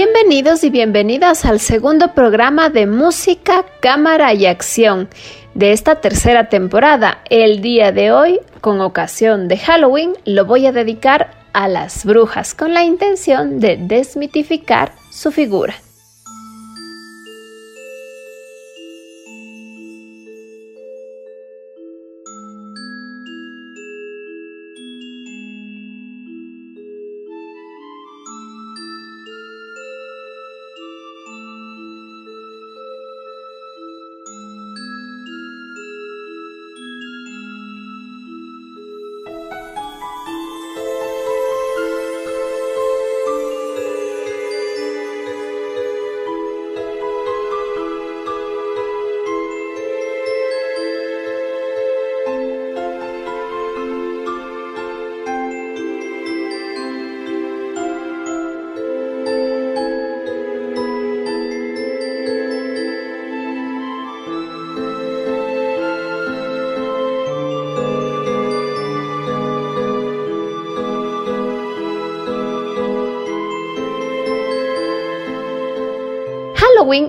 Bienvenidos y bienvenidas al segundo programa de música, cámara y acción de esta tercera temporada. El día de hoy, con ocasión de Halloween, lo voy a dedicar a las brujas con la intención de desmitificar su figura.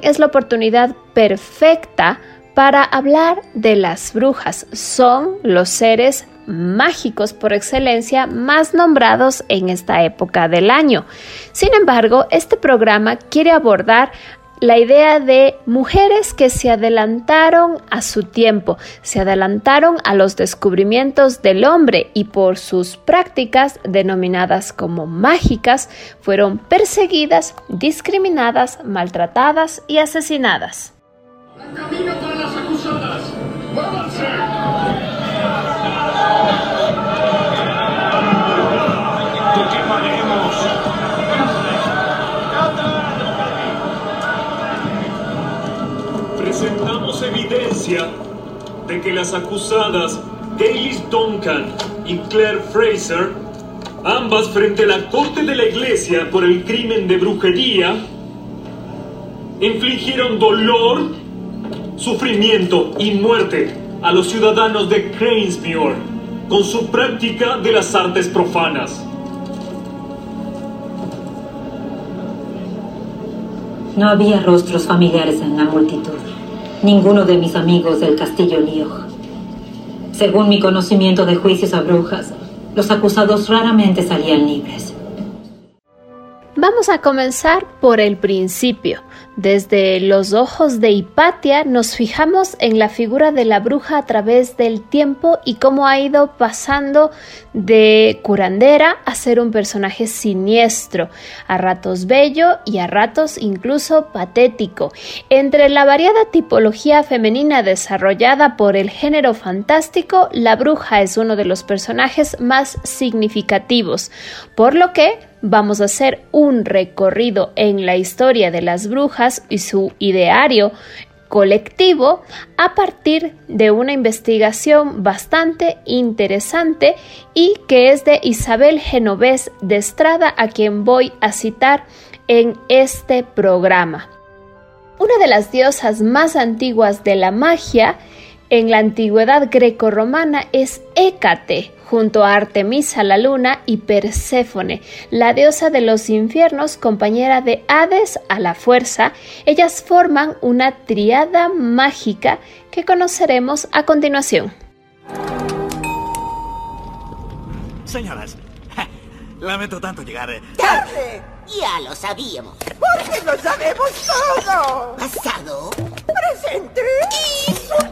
Es la oportunidad perfecta para hablar de las brujas. Son los seres mágicos por excelencia más nombrados en esta época del año. Sin embargo, este programa quiere abordar la idea de mujeres que se adelantaron a su tiempo, se adelantaron a los descubrimientos del hombre y por sus prácticas denominadas como mágicas fueron perseguidas, discriminadas, maltratadas y asesinadas. Evidencia de que las acusadas Gaylis Duncan y Claire Fraser, ambas frente a la corte de la iglesia por el crimen de brujería, infligieron dolor, sufrimiento y muerte a los ciudadanos de Cranesmuir con su práctica de las artes profanas. No había rostros familiares en la multitud ninguno de mis amigos del castillo Liog. Según mi conocimiento de juicios a brujas, los acusados raramente salían libres. Vamos a comenzar por el principio. Desde los ojos de Hipatia nos fijamos en la figura de la bruja a través del tiempo y cómo ha ido pasando de curandera a ser un personaje siniestro, a ratos bello y a ratos incluso patético. Entre la variada tipología femenina desarrollada por el género fantástico, la bruja es uno de los personajes más significativos, por lo que vamos a hacer un recorrido en la historia de las brujas y su ideario colectivo a partir de una investigación bastante interesante y que es de Isabel Genovés de Estrada a quien voy a citar en este programa. Una de las diosas más antiguas de la magia en la antigüedad grecorromana es Hécate, junto a Artemisa la luna y Perséfone, la diosa de los infiernos, compañera de Hades a la fuerza. Ellas forman una triada mágica que conoceremos a continuación. Señoras, lamento tanto llegar. Eh. ¡Tarde! Ya lo sabíamos. Porque lo sabemos todo. Pasado, presente y futuro.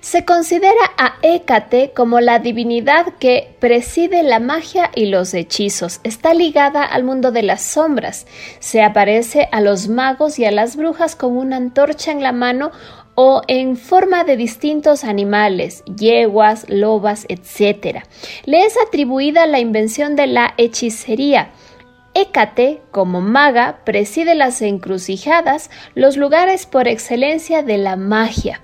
Se considera a Hécate como la divinidad que preside la magia y los hechizos. Está ligada al mundo de las sombras. Se aparece a los magos y a las brujas con una antorcha en la mano o en forma de distintos animales, yeguas, lobas, etc. Le es atribuida la invención de la hechicería. Hécate, como maga, preside las encrucijadas, los lugares por excelencia de la magia.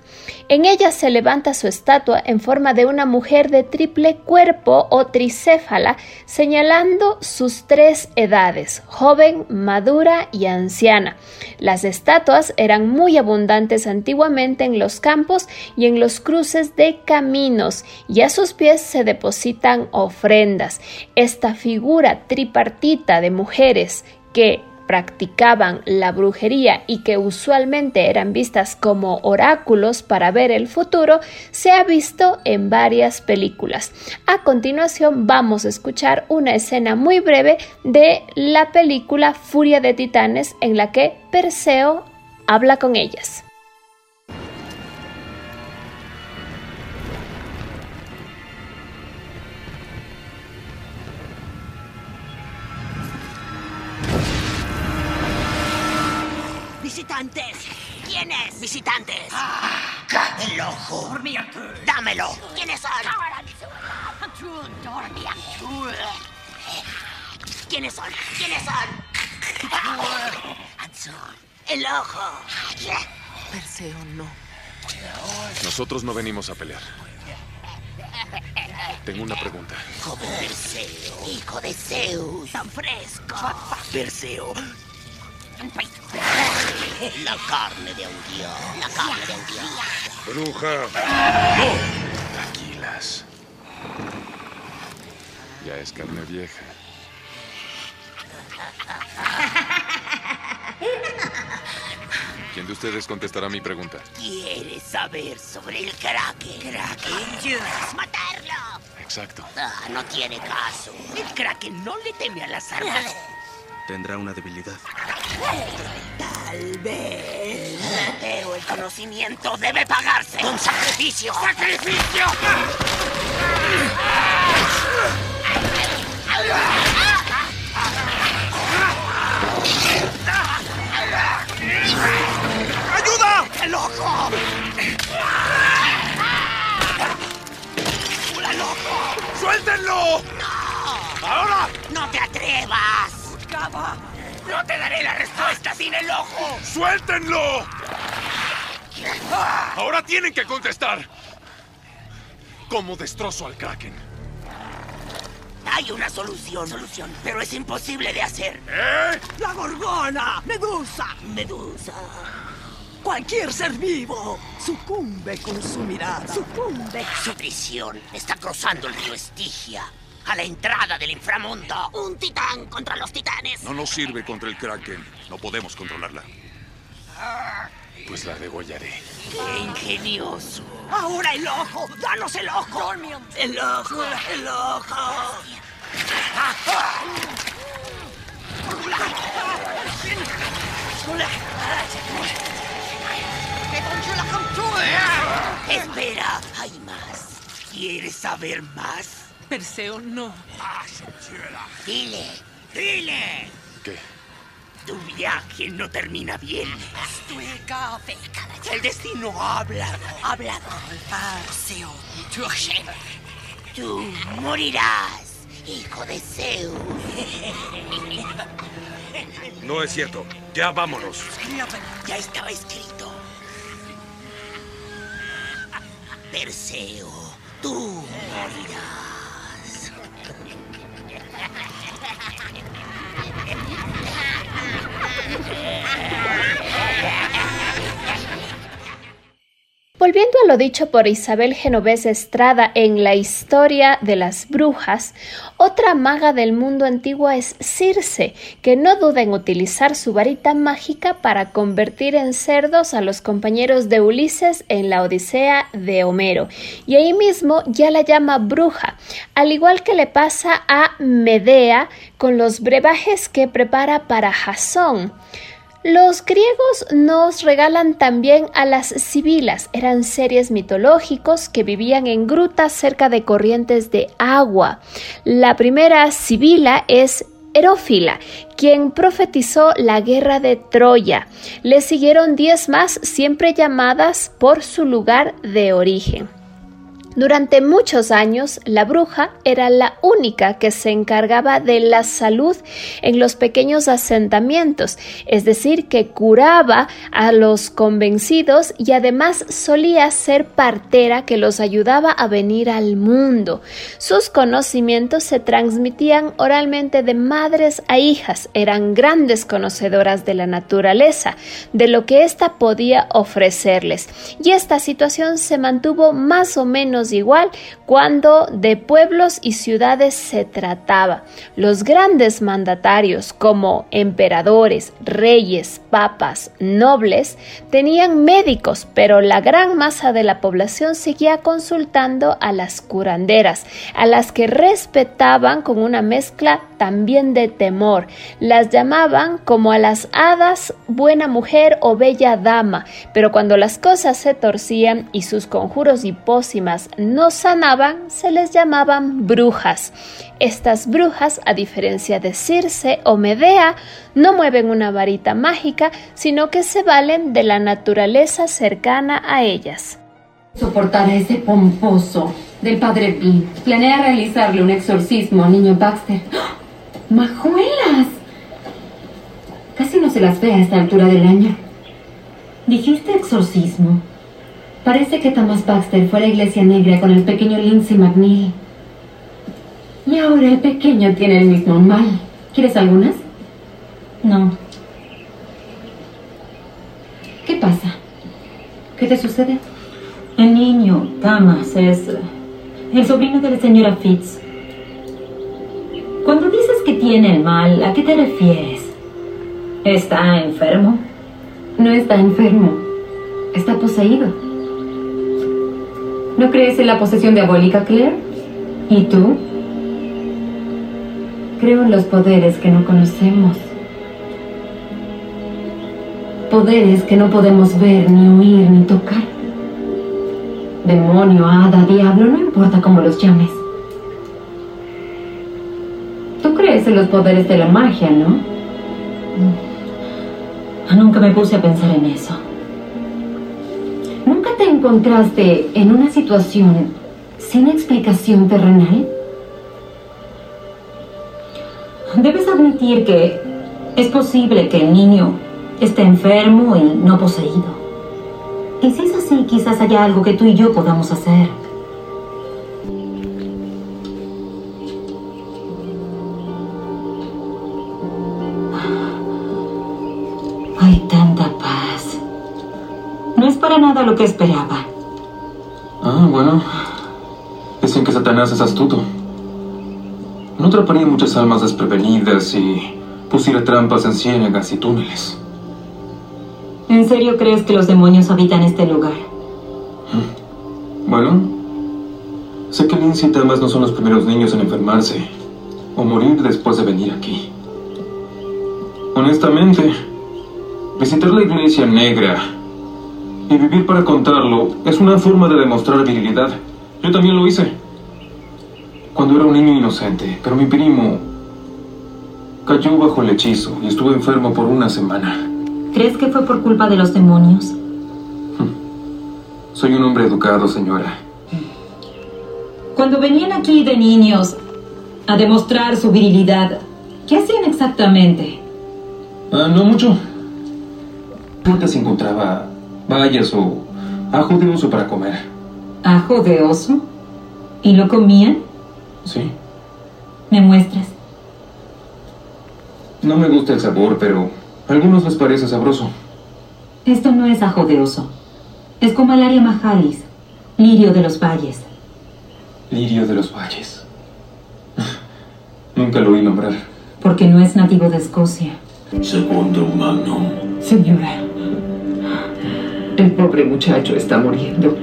En ella se levanta su estatua en forma de una mujer de triple cuerpo o tricéfala, señalando sus tres edades, joven, madura y anciana. Las estatuas eran muy abundantes antiguamente en los campos y en los cruces de caminos, y a sus pies se depositan ofrendas. Esta figura tripartita de mujeres que practicaban la brujería y que usualmente eran vistas como oráculos para ver el futuro, se ha visto en varias películas. A continuación vamos a escuchar una escena muy breve de la película Furia de Titanes en la que Perseo habla con ellas. ¡Visitantes! ¿Quién es? ¡Visitantes! Ah, ¡El ojo! ¡Dámelo! ¿Quiénes son? ¿Quiénes son? ¿Quiénes son? ¡El ojo! Perseo, no. Nosotros no venimos a pelear. Tengo una pregunta. Joven Perseo, hijo de Zeus, tan fresco. Perseo, la carne de un dios. La carne de un dios. Bruja. ¡No! Tranquilas. Ya es carne vieja. ¿Quién de ustedes contestará mi pregunta? ¿Quieres saber sobre el Kraken? ¿Kraken? ¿Quieres matarlo? Exacto. Ah, no tiene caso. El Kraken no le teme a las armas. Tendrá una debilidad. Tal vez. Pero el conocimiento debe pagarse con sacrificio. ¡Sacrificio! ¡Ayuda! ¡El ojo! ¡El ojo! ¡Suéltenlo! ¡No! ¡Ahora! ¡No te atrevas! ¡No te daré la respuesta sin el ojo! ¡Suéltenlo! Ahora tienen que contestar. ¿Cómo destrozo al Kraken? Hay una solución. Solución. Pero es imposible de hacer. ¿Eh? La gorgona. Medusa. Medusa. Cualquier ser vivo sucumbe con su mirada. Sucumbe. Su prisión está cruzando el río Estigia. A la entrada del inframundo. Un titán contra los titanes. No nos sirve contra el Kraken. No podemos controlarla. Pues la degollaré. ¡Qué ingenioso! Ahora el ojo. Danos el ojo. El ojo. El ojo. Espera, hay más. ¿Quieres saber más? Perseo, no. Dile, dile. ¿Qué? Tu viaje no termina bien. El destino ha hablado, ha hablado. Tú morirás, hijo de Zeus. No es cierto. Ya vámonos. Ya estaba escrito. Perseo, tú morirás. Ha ha ha! Volviendo a lo dicho por Isabel Genovés Estrada en la historia de las brujas, otra maga del mundo antiguo es Circe, que no duda en utilizar su varita mágica para convertir en cerdos a los compañeros de Ulises en la Odisea de Homero, y ahí mismo ya la llama bruja, al igual que le pasa a Medea con los brebajes que prepara para Jasón. Los griegos nos regalan también a las sibilas. Eran seres mitológicos que vivían en grutas cerca de corrientes de agua. La primera sibila es Herófila, quien profetizó la guerra de Troya. Le siguieron diez más, siempre llamadas por su lugar de origen. Durante muchos años, la bruja era la única que se encargaba de la salud en los pequeños asentamientos, es decir, que curaba a los convencidos y además solía ser partera que los ayudaba a venir al mundo. Sus conocimientos se transmitían oralmente de madres a hijas, eran grandes conocedoras de la naturaleza, de lo que ésta podía ofrecerles, y esta situación se mantuvo más o menos igual cuando de pueblos y ciudades se trataba. Los grandes mandatarios como emperadores, reyes, papas, nobles, tenían médicos, pero la gran masa de la población seguía consultando a las curanderas, a las que respetaban con una mezcla también de temor. Las llamaban como a las hadas buena mujer o bella dama, pero cuando las cosas se torcían y sus conjuros y pócimas no sanaban, se les llamaban brujas. Estas brujas, a diferencia de Circe o Medea, no mueven una varita mágica, sino que se valen de la naturaleza cercana a ellas. Soportar ese pomposo del padre Bean. Planea realizarle un exorcismo al niño Baxter. ¡Ah! ¡Majuelas! Casi no se las ve a esta altura del año. ¿Dijiste exorcismo? Parece que Thomas Baxter fue a la iglesia negra con el pequeño Lindsay McNeil. Y ahora el pequeño tiene el mismo mal. ¿Quieres algunas? No. ¿Qué pasa? ¿Qué te sucede? El niño, Thomas, es el sobrino de la señora Fitz. Cuando dices que tiene el mal, ¿a qué te refieres? ¿Está enfermo? No está enfermo. Está poseído. ¿No crees en la posesión diabólica, Claire? ¿Y tú? Creo en los poderes que no conocemos. Poderes que no podemos ver, ni oír, ni tocar. Demonio, hada, diablo, no importa cómo los llames. Tú crees en los poderes de la magia, ¿no? Nunca me puse a pensar en eso. ¿Nunca te encontraste en una situación sin explicación terrenal? Debes admitir que es posible que el niño esté enfermo y no poseído. Y si es así, quizás haya algo que tú y yo podamos hacer. Hay tanta paz. Para nada lo que esperaba. Ah, bueno. Dicen que Satanás es astuto. No atraparía muchas almas desprevenidas y pusiera trampas en ciénagas y túneles. ¿En serio crees que los demonios habitan este lugar? Bueno, sé que Lindsay y Thomas no son los primeros niños en enfermarse o morir después de venir aquí. Honestamente, visitar la iglesia negra y vivir para contarlo es una forma de demostrar virilidad. Yo también lo hice. Cuando era un niño inocente, pero mi primo cayó bajo el hechizo y estuve enfermo por una semana. ¿Crees que fue por culpa de los demonios? Soy un hombre educado, señora. Cuando venían aquí de niños a demostrar su virilidad, ¿qué hacían exactamente? Ah, no mucho. Nunca se encontraba bayas o ajo de oso para comer. ¿Ajo de oso? ¿Y lo comían? Sí. ¿Me muestras? No me gusta el sabor, pero a algunos les parece sabroso. Esto no es ajo de oso. Escomalaria majalis, lirio de los valles. Lirio de los valles. Nunca lo oí nombrar. Porque no es nativo de Escocia. Segundo magnum. Señora, el pobre muchacho está muriendo.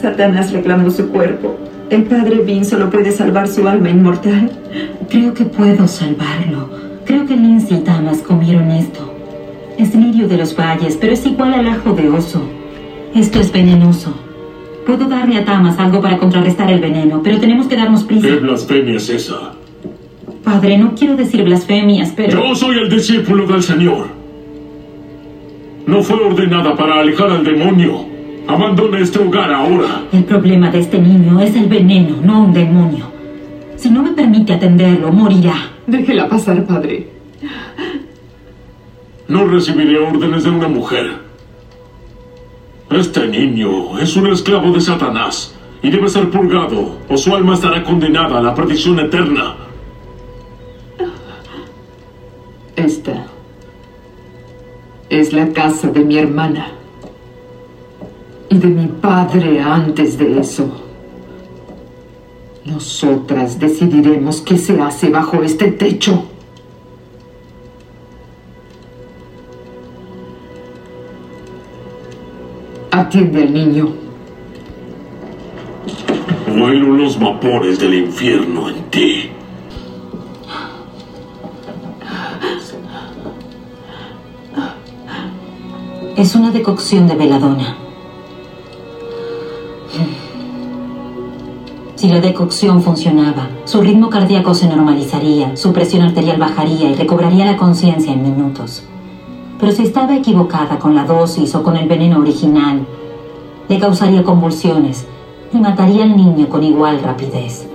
Satanás reclamó su cuerpo. El padre Vin solo puede salvar su alma inmortal. Creo que puedo salvarlo. Creo que Lindsay y Tamas comieron esto. Es lirio de los valles, pero es igual al ajo de oso. Esto es venenoso. Puedo darle a Tamas algo para contrarrestar el veneno, pero tenemos que darnos prisa. ¿Qué blasfemia es esa? Padre, no quiero decir blasfemias, pero... Yo soy el discípulo del Señor. No fue ordenada para alejar al demonio. Abandona este hogar ahora. El problema de este niño es el veneno, no un demonio. Si no me permite atenderlo, morirá. Déjela pasar, padre. No recibiré órdenes de una mujer. Este niño es un esclavo de Satanás y debe ser purgado o su alma estará condenada a la perdición eterna. Esta es la casa de mi hermana y de mi padre antes de eso. Nosotras decidiremos qué se hace bajo este techo. Atiende al niño. Huelo los vapores del infierno en ti. Es una decocción de veladona. Si la decocción funcionaba, su ritmo cardíaco se normalizaría, su presión arterial bajaría y recobraría la conciencia en minutos. Pero si estaba equivocada con la dosis o con el veneno original, le causaría convulsiones y mataría al niño con igual rapidez.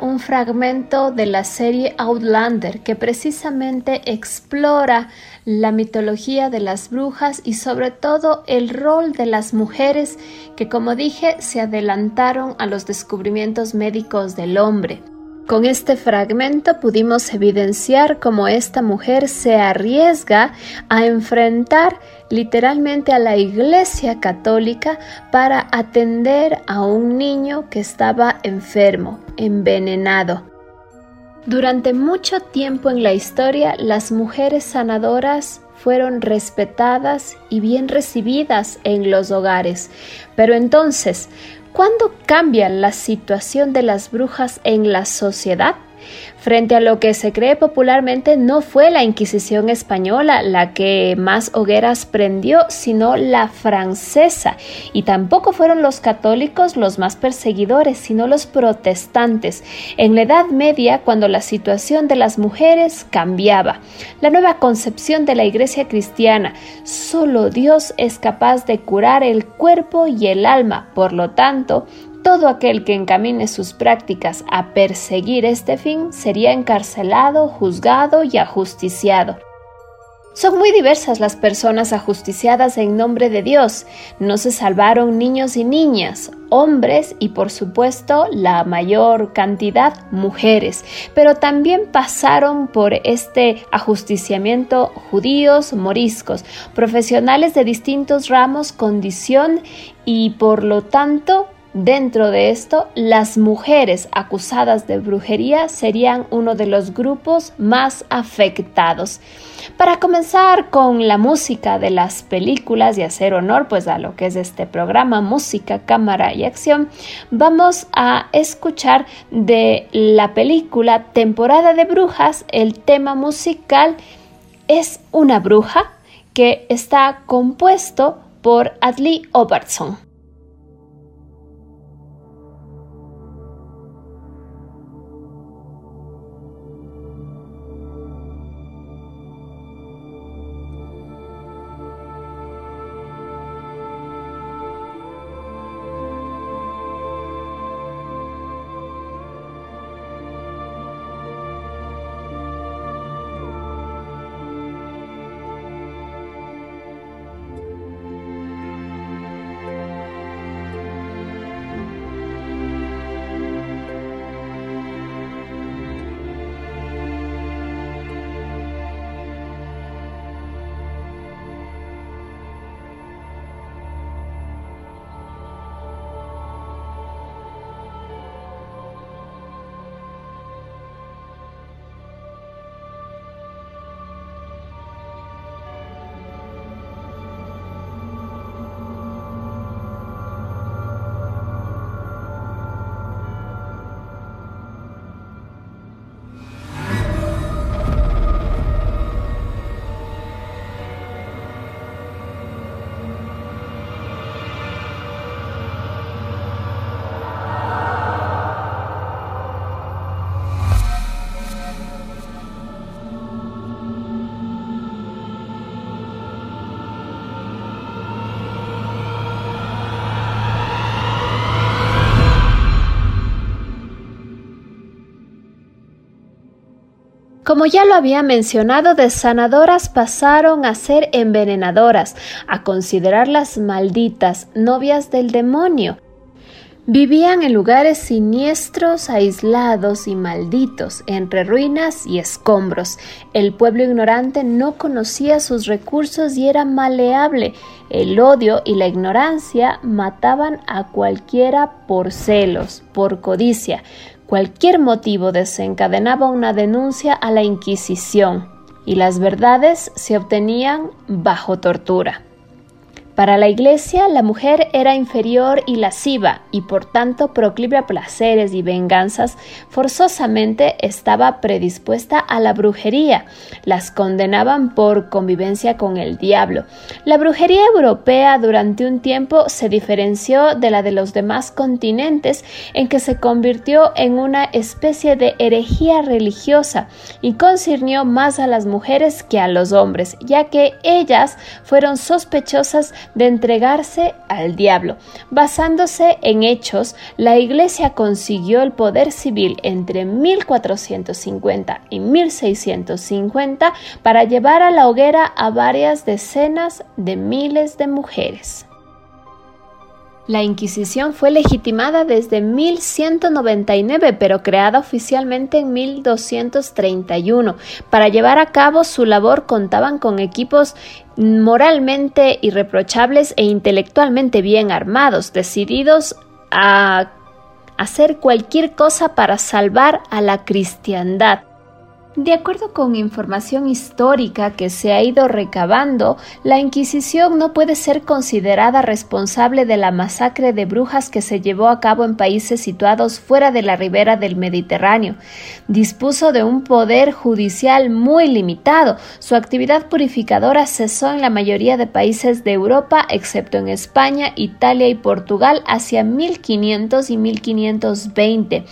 Un fragmento de la serie Outlander que precisamente explora la mitología de las brujas y sobre todo el rol de las mujeres que como dije se adelantaron a los descubrimientos médicos del hombre. Con este fragmento pudimos evidenciar cómo esta mujer se arriesga a enfrentar literalmente a la Iglesia Católica para atender a un niño que estaba enfermo, envenenado. Durante mucho tiempo en la historia, las mujeres sanadoras fueron respetadas y bien recibidas en los hogares. Pero entonces, ¿Cuándo cambia la situación de las brujas en la sociedad? Frente a lo que se cree popularmente, no fue la Inquisición española la que más hogueras prendió, sino la francesa. Y tampoco fueron los católicos los más perseguidores, sino los protestantes. En la Edad Media, cuando la situación de las mujeres cambiaba. La nueva concepción de la Iglesia cristiana, solo Dios es capaz de curar el cuerpo y el alma. Por lo tanto, todo aquel que encamine sus prácticas a perseguir este fin sería encarcelado, juzgado y ajusticiado. Son muy diversas las personas ajusticiadas en nombre de Dios. No se salvaron niños y niñas, hombres y por supuesto la mayor cantidad mujeres, pero también pasaron por este ajusticiamiento judíos, moriscos, profesionales de distintos ramos, condición y por lo tanto Dentro de esto, las mujeres acusadas de brujería serían uno de los grupos más afectados. Para comenzar con la música de las películas y hacer honor pues a lo que es este programa música, cámara y acción, vamos a escuchar de la película Temporada de Brujas el tema musical es una bruja que está compuesto por Adley Obertson. Como ya lo había mencionado, de sanadoras pasaron a ser envenenadoras, a considerarlas malditas, novias del demonio. Vivían en lugares siniestros, aislados y malditos, entre ruinas y escombros. El pueblo ignorante no conocía sus recursos y era maleable. El odio y la ignorancia mataban a cualquiera por celos, por codicia. Cualquier motivo desencadenaba una denuncia a la Inquisición y las verdades se obtenían bajo tortura. Para la Iglesia, la mujer era inferior y lasciva, y por tanto proclive a placeres y venganzas, forzosamente estaba predispuesta a la brujería. Las condenaban por convivencia con el diablo. La brujería europea durante un tiempo se diferenció de la de los demás continentes en que se convirtió en una especie de herejía religiosa y concirnió más a las mujeres que a los hombres, ya que ellas fueron sospechosas de entregarse al diablo. Basándose en hechos, la Iglesia consiguió el poder civil entre 1450 y 1650 para llevar a la hoguera a varias decenas de miles de mujeres. La Inquisición fue legitimada desde 1199, pero creada oficialmente en 1231. Para llevar a cabo su labor contaban con equipos moralmente irreprochables e intelectualmente bien armados, decididos a hacer cualquier cosa para salvar a la cristiandad. De acuerdo con información histórica que se ha ido recabando, la Inquisición no puede ser considerada responsable de la masacre de brujas que se llevó a cabo en países situados fuera de la ribera del Mediterráneo. Dispuso de un poder judicial muy limitado. Su actividad purificadora cesó en la mayoría de países de Europa, excepto en España, Italia y Portugal, hacia 1500 y 1520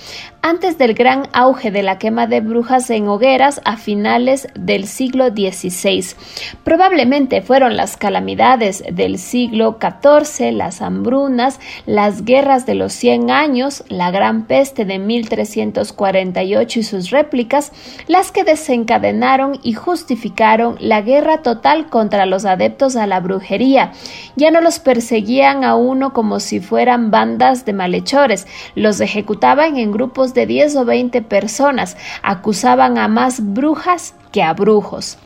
antes del gran auge de la quema de brujas en hogueras a finales del siglo XVI. Probablemente fueron las calamidades del siglo XIV, las hambrunas, las guerras de los Cien años, la gran peste de 1348 y sus réplicas, las que desencadenaron y justificaron la guerra total contra los adeptos a la brujería. Ya no los perseguían a uno como si fueran bandas de malhechores, los ejecutaban en grupos de 10 o 20 personas acusaban a más brujas que a brujos.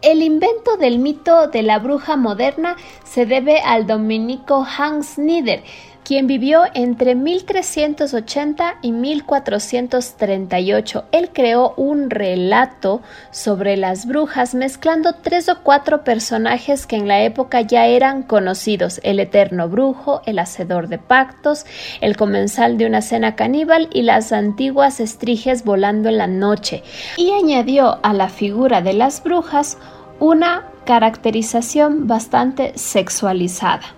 El invento del mito de la bruja moderna se debe al dominico Hans Nieder, quien vivió entre 1380 y 1438. Él creó un relato sobre las brujas mezclando tres o cuatro personajes que en la época ya eran conocidos, el eterno brujo, el hacedor de pactos, el comensal de una cena caníbal y las antiguas estriges volando en la noche, y añadió a la figura de las brujas una caracterización bastante sexualizada.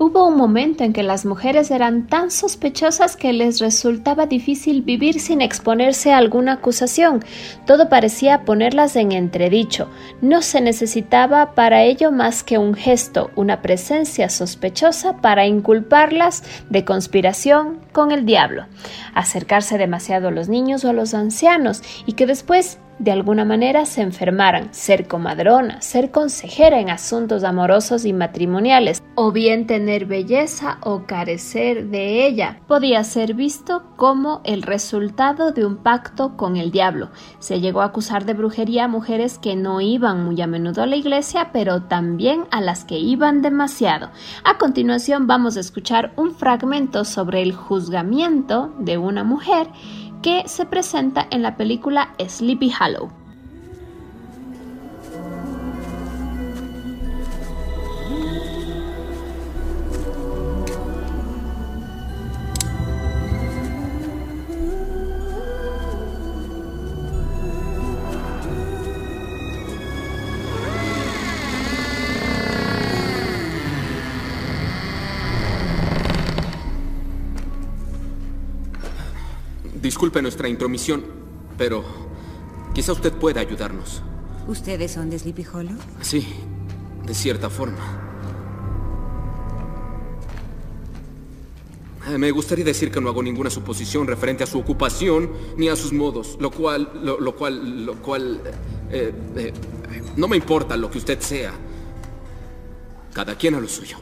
Hubo un momento en que las mujeres eran tan sospechosas que les resultaba difícil vivir sin exponerse a alguna acusación. Todo parecía ponerlas en entredicho. No se necesitaba para ello más que un gesto, una presencia sospechosa para inculparlas de conspiración con el diablo, acercarse demasiado a los niños o a los ancianos y que después de alguna manera se enfermaran, ser comadrona, ser consejera en asuntos amorosos y matrimoniales, o bien tener belleza o carecer de ella, podía ser visto como el resultado de un pacto con el diablo. Se llegó a acusar de brujería a mujeres que no iban muy a menudo a la iglesia, pero también a las que iban demasiado. A continuación vamos a escuchar un fragmento sobre el juzgamiento de una mujer que se presenta en la película Sleepy Hollow. Disculpe nuestra intromisión, pero quizá usted pueda ayudarnos. ¿Ustedes son de Sleepy Hollow? Sí, de cierta forma. Eh, Me gustaría decir que no hago ninguna suposición referente a su ocupación ni a sus modos, lo cual, lo, lo cual, lo cual, eh, eh, no me importa lo que usted sea. Cada quien a lo suyo.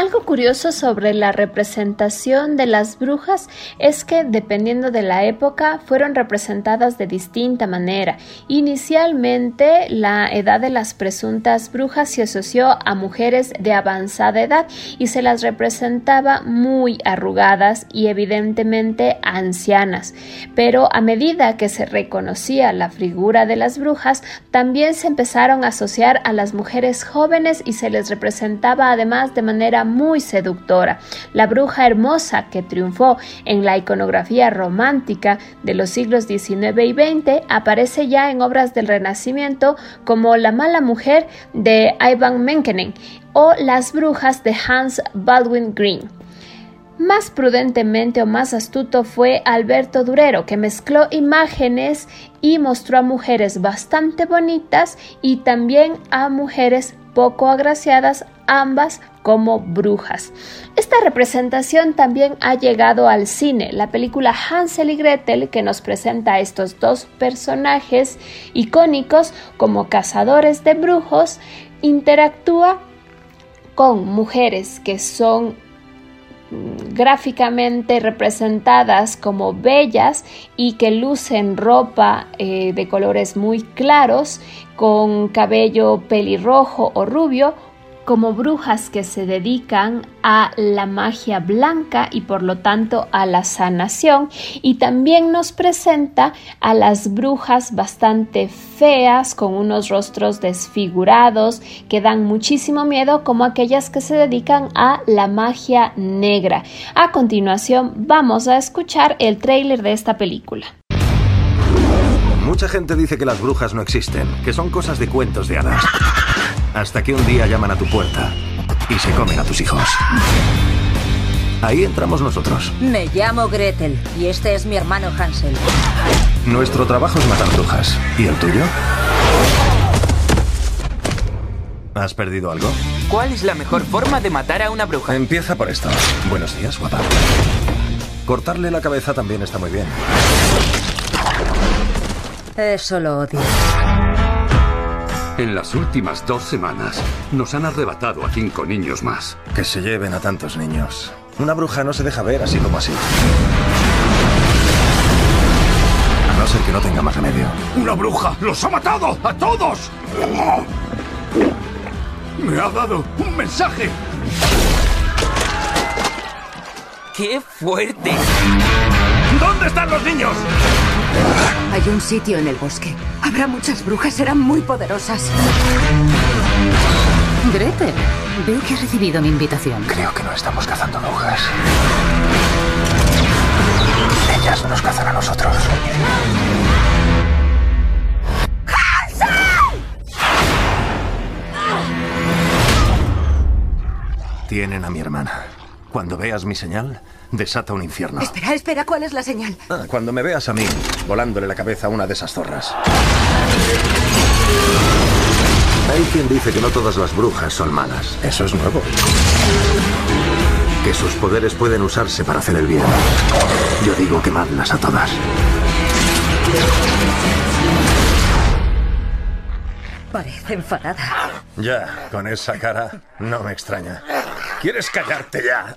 Algo curioso sobre la representación de las brujas es que dependiendo de la época fueron representadas de distinta manera. Inicialmente la edad de las presuntas brujas se asoció a mujeres de avanzada edad y se las representaba muy arrugadas y evidentemente ancianas. Pero a medida que se reconocía la figura de las brujas, también se empezaron a asociar a las mujeres jóvenes y se les representaba además de manera muy seductora. La bruja hermosa que triunfó en la iconografía romántica de los siglos XIX y XX aparece ya en obras del Renacimiento como La mala mujer de Ivan Menkenen o Las brujas de Hans Baldwin Green. Más prudentemente o más astuto fue Alberto Durero, que mezcló imágenes y mostró a mujeres bastante bonitas y también a mujeres poco agraciadas, ambas como brujas. Esta representación también ha llegado al cine. La película Hansel y Gretel, que nos presenta a estos dos personajes icónicos como cazadores de brujos, interactúa con mujeres que son gráficamente representadas como bellas y que lucen ropa eh, de colores muy claros, con cabello pelirrojo o rubio, como brujas que se dedican a la magia blanca y por lo tanto a la sanación y también nos presenta a las brujas bastante feas con unos rostros desfigurados que dan muchísimo miedo como aquellas que se dedican a la magia negra. A continuación vamos a escuchar el tráiler de esta película. Mucha gente dice que las brujas no existen, que son cosas de cuentos de hadas. Hasta que un día llaman a tu puerta y se comen a tus hijos. Ahí entramos nosotros. Me llamo Gretel y este es mi hermano Hansel. Nuestro trabajo es matar brujas. ¿Y el tuyo? ¿Has perdido algo? ¿Cuál es la mejor forma de matar a una bruja? Empieza por esto. Buenos días, guapa. Cortarle la cabeza también está muy bien. Eso lo odio. En las últimas dos semanas nos han arrebatado a cinco niños más. Que se lleven a tantos niños. Una bruja no se deja ver así como así. A no ser que no tenga más remedio. ¡Una bruja! ¡Los ha matado! ¡A todos! ¡Me ha dado un mensaje! ¡Qué fuerte! ¿Dónde están los niños? Hay un sitio en el bosque. Habrá muchas brujas, serán muy poderosas. Gretel, veo que has recibido mi invitación. Creo que no estamos cazando brujas. Ellas nos cazan a nosotros. Tienen a mi hermana. Cuando veas mi señal, desata un infierno. Espera, espera, ¿cuál es la señal? Ah, cuando me veas a mí, volándole la cabeza a una de esas zorras. Hay quien dice que no todas las brujas son malas. Eso es nuevo. Que sus poderes pueden usarse para hacer el bien. Yo digo que quemadlas a todas. Parece enfadada. Ya, con esa cara, no me extraña. ¿Quieres callarte ya?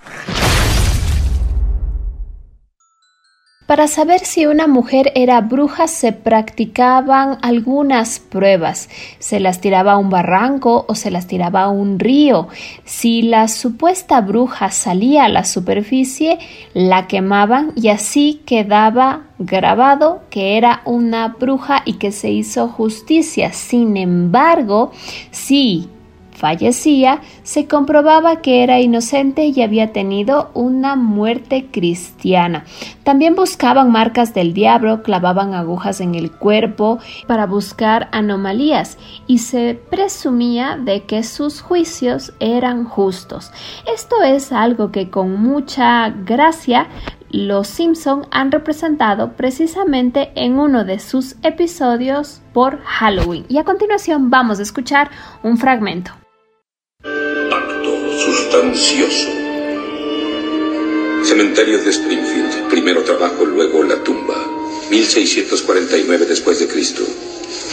Para saber si una mujer era bruja se practicaban algunas pruebas. Se las tiraba a un barranco o se las tiraba a un río. Si la supuesta bruja salía a la superficie, la quemaban y así quedaba grabado que era una bruja y que se hizo justicia. Sin embargo, si fallecía, se comprobaba que era inocente y había tenido una muerte cristiana. También buscaban marcas del diablo, clavaban agujas en el cuerpo para buscar anomalías y se presumía de que sus juicios eran justos. Esto es algo que con mucha gracia los Simpson han representado precisamente en uno de sus episodios por Halloween. Y a continuación vamos a escuchar un fragmento. Acto sustancioso. Cementerio de Springfield. Primero trabajo, luego la tumba. 1649 después de Cristo.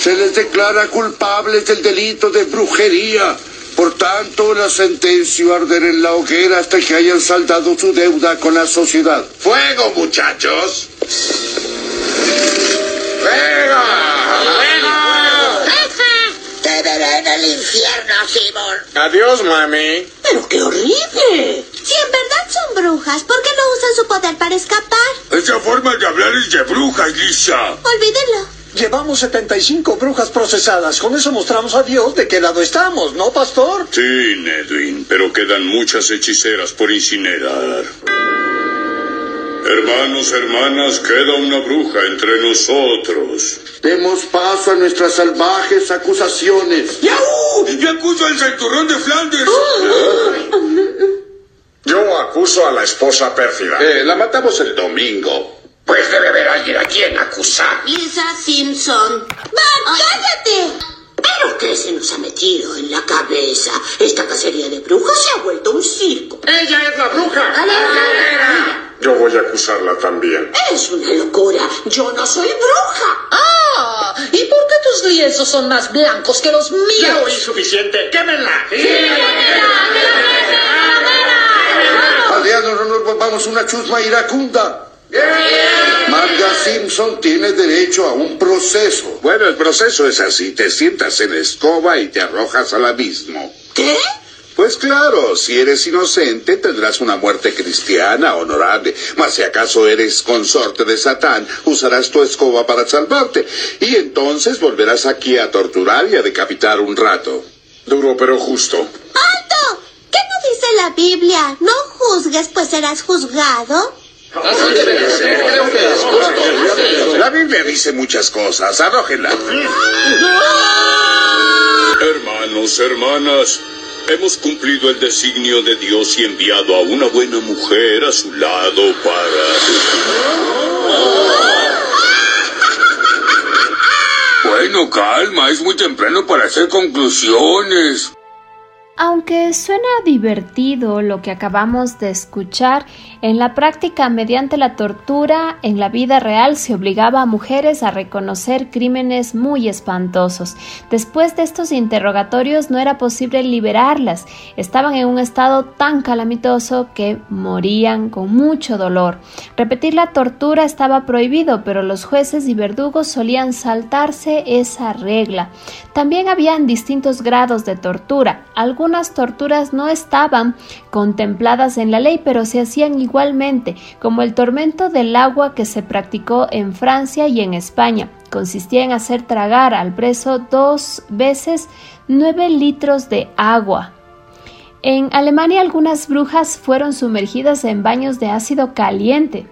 Se les declara culpables del delito de brujería. Por tanto, la sentencia arder en la hoguera hasta que hayan saldado su deuda con la sociedad. ¡Fuego, muchachos! ¡Fuego! ¡Fuego! Te veré en el infierno, Simon. Adiós, mami. Pero qué horrible. Si en verdad son brujas, ¿por qué no usan su poder para escapar? Esa forma de hablar es de brujas, Lisa. Olvídenlo. Llevamos 75 brujas procesadas. Con eso mostramos a Dios de qué lado estamos, ¿no, pastor? Sí, Nedwin, pero quedan muchas hechiceras por incinerar. Hermanos, hermanas, queda una bruja entre nosotros. Demos paso a nuestras salvajes acusaciones. ¡Yaú! ¡Yo acuso al cinturón de Flanders! Yo acuso a la esposa pérfida. Eh, la matamos el domingo. Pues debe haber alguien a quien acusar. Lisa Simpson. ¡Van, cállate! ¿Pero qué se nos ha metido en la cabeza? Esta cacería de brujas se ha vuelto un circo. ¡Ella es la bruja! Yo voy a acusarla también. Es una locura. Yo no soy bruja. Ah, ¿y por qué tus lienzos son más blancos que los míos? Ya oí suficiente. ¡Quémenla! Aldeanos, no nos volvamos una chusma iracunda. Marga Simpson tiene derecho a un proceso. Bueno, el proceso es así. Te sientas en la escoba y te arrojas al abismo. ¿Qué? Pues claro, si eres inocente tendrás una muerte cristiana honorable. Mas si acaso eres consorte de Satán, usarás tu escoba para salvarte. Y entonces volverás aquí a torturar y a decapitar un rato. Duro pero justo. ¡Alto! ¿Qué no dice la Biblia? No juzgues, pues serás juzgado. La Biblia dice muchas cosas. Arrójenla. Hermanos, hermanas, hemos cumplido el designio de Dios y enviado a una buena mujer a su lado para... Bueno, calma, es muy temprano para hacer conclusiones. Aunque suena divertido lo que acabamos de escuchar, en la práctica, mediante la tortura, en la vida real se obligaba a mujeres a reconocer crímenes muy espantosos. Después de estos interrogatorios no era posible liberarlas. Estaban en un estado tan calamitoso que morían con mucho dolor. Repetir la tortura estaba prohibido, pero los jueces y verdugos solían saltarse esa regla. También habían distintos grados de tortura. Algunas torturas no estaban contempladas en la ley, pero se hacían igualmente, como el tormento del agua que se practicó en Francia y en España. Consistía en hacer tragar al preso dos veces nueve litros de agua. En Alemania algunas brujas fueron sumergidas en baños de ácido caliente.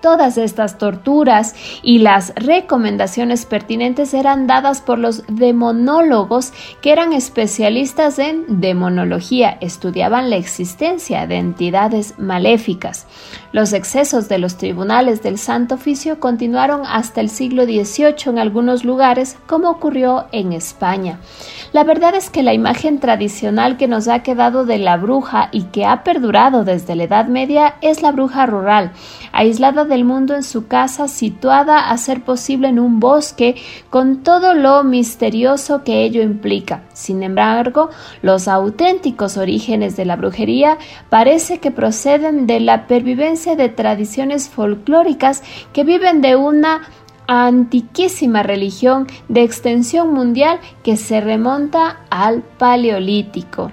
Todas estas torturas y las recomendaciones pertinentes eran dadas por los demonólogos que eran especialistas en demonología, estudiaban la existencia de entidades maléficas. Los excesos de los tribunales del Santo Oficio continuaron hasta el siglo XVIII en algunos lugares, como ocurrió en España. La verdad es que la imagen tradicional que nos ha quedado de la bruja y que ha perdurado desde la Edad Media es la bruja rural, aislada del mundo en su casa, situada a ser posible en un bosque, con todo lo misterioso que ello implica. Sin embargo, los auténticos orígenes de la brujería parece que proceden de la pervivencia de tradiciones folclóricas que viven de una antiquísima religión de extensión mundial que se remonta al Paleolítico.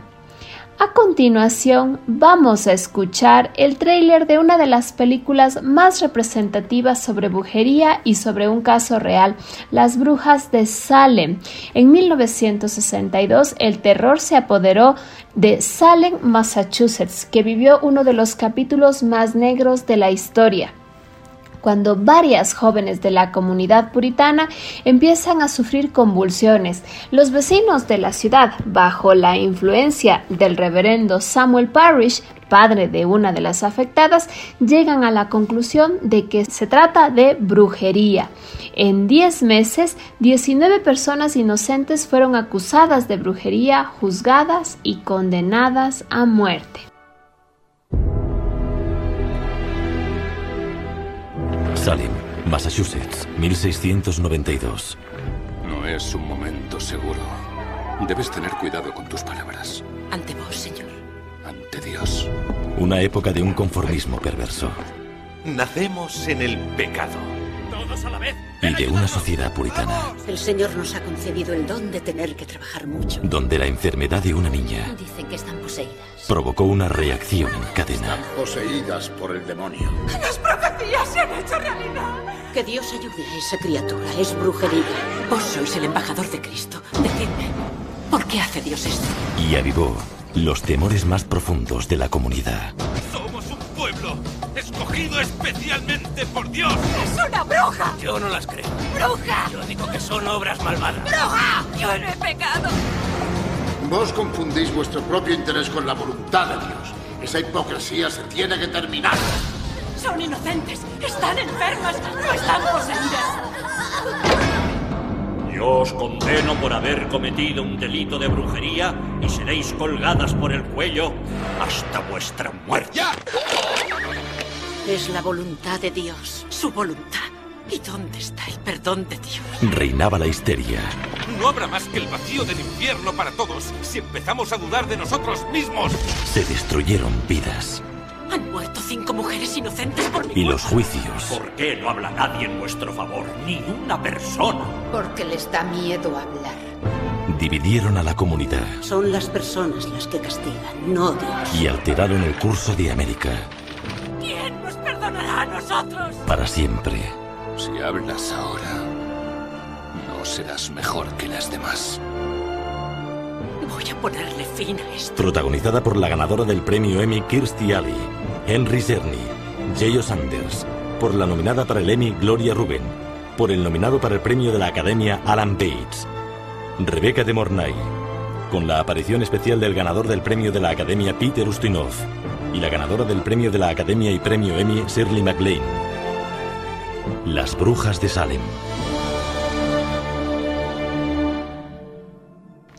A continuación vamos a escuchar el tráiler de una de las películas más representativas sobre brujería y sobre un caso real, Las Brujas de Salem. En 1962 el terror se apoderó de Salem, Massachusetts, que vivió uno de los capítulos más negros de la historia. Cuando varias jóvenes de la comunidad puritana empiezan a sufrir convulsiones. Los vecinos de la ciudad, bajo la influencia del reverendo Samuel Parrish, padre de una de las afectadas, llegan a la conclusión de que se trata de brujería. En 10 meses, 19 personas inocentes fueron acusadas de brujería, juzgadas y condenadas a muerte. Salem, Massachusetts, 1692. No es un momento seguro. Debes tener cuidado con tus palabras. Ante vos, señor. Ante Dios. Una época de un conformismo perverso. Nacemos en el pecado. Todos a la vez. Y de una sociedad puritana, El Señor nos ha concedido el don de tener que trabajar mucho. donde la enfermedad de una niña Dicen que están poseídas. provocó una reacción en cadena. Poseídas por el demonio. ¡Las profecías se han hecho realidad! Que Dios ayude a esa criatura. Es brujería. Vos sois el embajador de Cristo. Decidme, ¿por qué hace Dios esto? Y avivó los temores más profundos de la comunidad. Somos un pueblo escogido especialmente por Dios. ¡Es una bruja! Yo no las creo. ¡Bruja! Yo digo que son obras malvadas. ¡Bruja! Yo no he pecado. Vos confundís vuestro propio interés con la voluntad de Dios. Esa hipocresía se tiene que terminar. Son inocentes. Están enfermas. No están poseídas. Yo os condeno por haber cometido un delito de brujería y seréis colgadas por el cuello hasta vuestra muerte. Es la voluntad de Dios. Su voluntad. ¿Y dónde está el perdón de Dios? Reinaba la histeria. No habrá más que el vacío del infierno para todos si empezamos a dudar de nosotros mismos. Se destruyeron vidas Han muerto cinco mujeres inocentes por mi y los juicios ¿Por qué no habla nadie en vuestro favor? Ni una persona. Porque les da miedo hablar. dividieron a la comunidad Son las personas las que castigan, no Dios. y alteraron el curso de América nosotros? para siempre. Si hablas ahora, no serás mejor que las demás. Voy a ponerle fin a esto. Protagonizada por la ganadora del premio Emmy Kirstie Alley, Henry Czerny, J.O. Sanders, por la nominada para el Emmy Gloria Rubin, por el nominado para el premio de la Academia Alan Bates, Rebecca de Mornay, con la aparición especial del ganador del premio de la Academia Peter Ustinov y la ganadora del premio de la Academia y premio Emmy Shirley MacLaine. Las Brujas de Salem.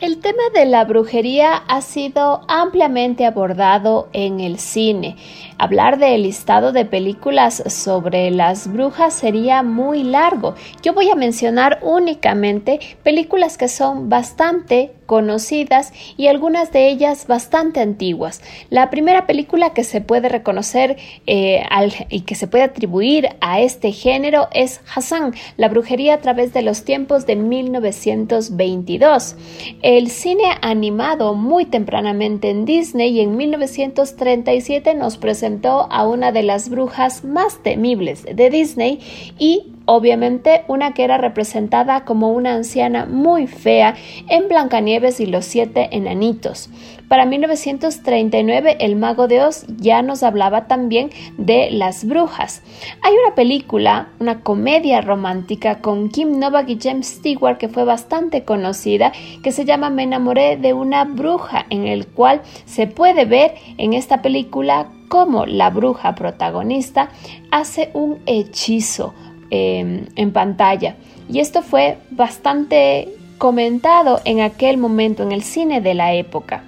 El tema de la brujería ha sido ampliamente abordado en el cine. Hablar del listado de películas sobre las brujas sería muy largo. Yo voy a mencionar únicamente películas que son bastante conocidas y algunas de ellas bastante antiguas. La primera película que se puede reconocer eh, y que se puede atribuir a este género es Hassan, la brujería a través de los tiempos de 1922. El cine animado muy tempranamente en Disney y en 1937 nos presentó a una de las brujas más temibles de Disney y Obviamente una que era representada como una anciana muy fea en Blancanieves y los siete enanitos. Para 1939 El mago de Oz ya nos hablaba también de las brujas. Hay una película, una comedia romántica con Kim Novak y James Stewart que fue bastante conocida que se llama Me enamoré de una bruja en el cual se puede ver en esta película cómo la bruja protagonista hace un hechizo eh, en pantalla. Y esto fue bastante comentado en aquel momento en el cine de la época.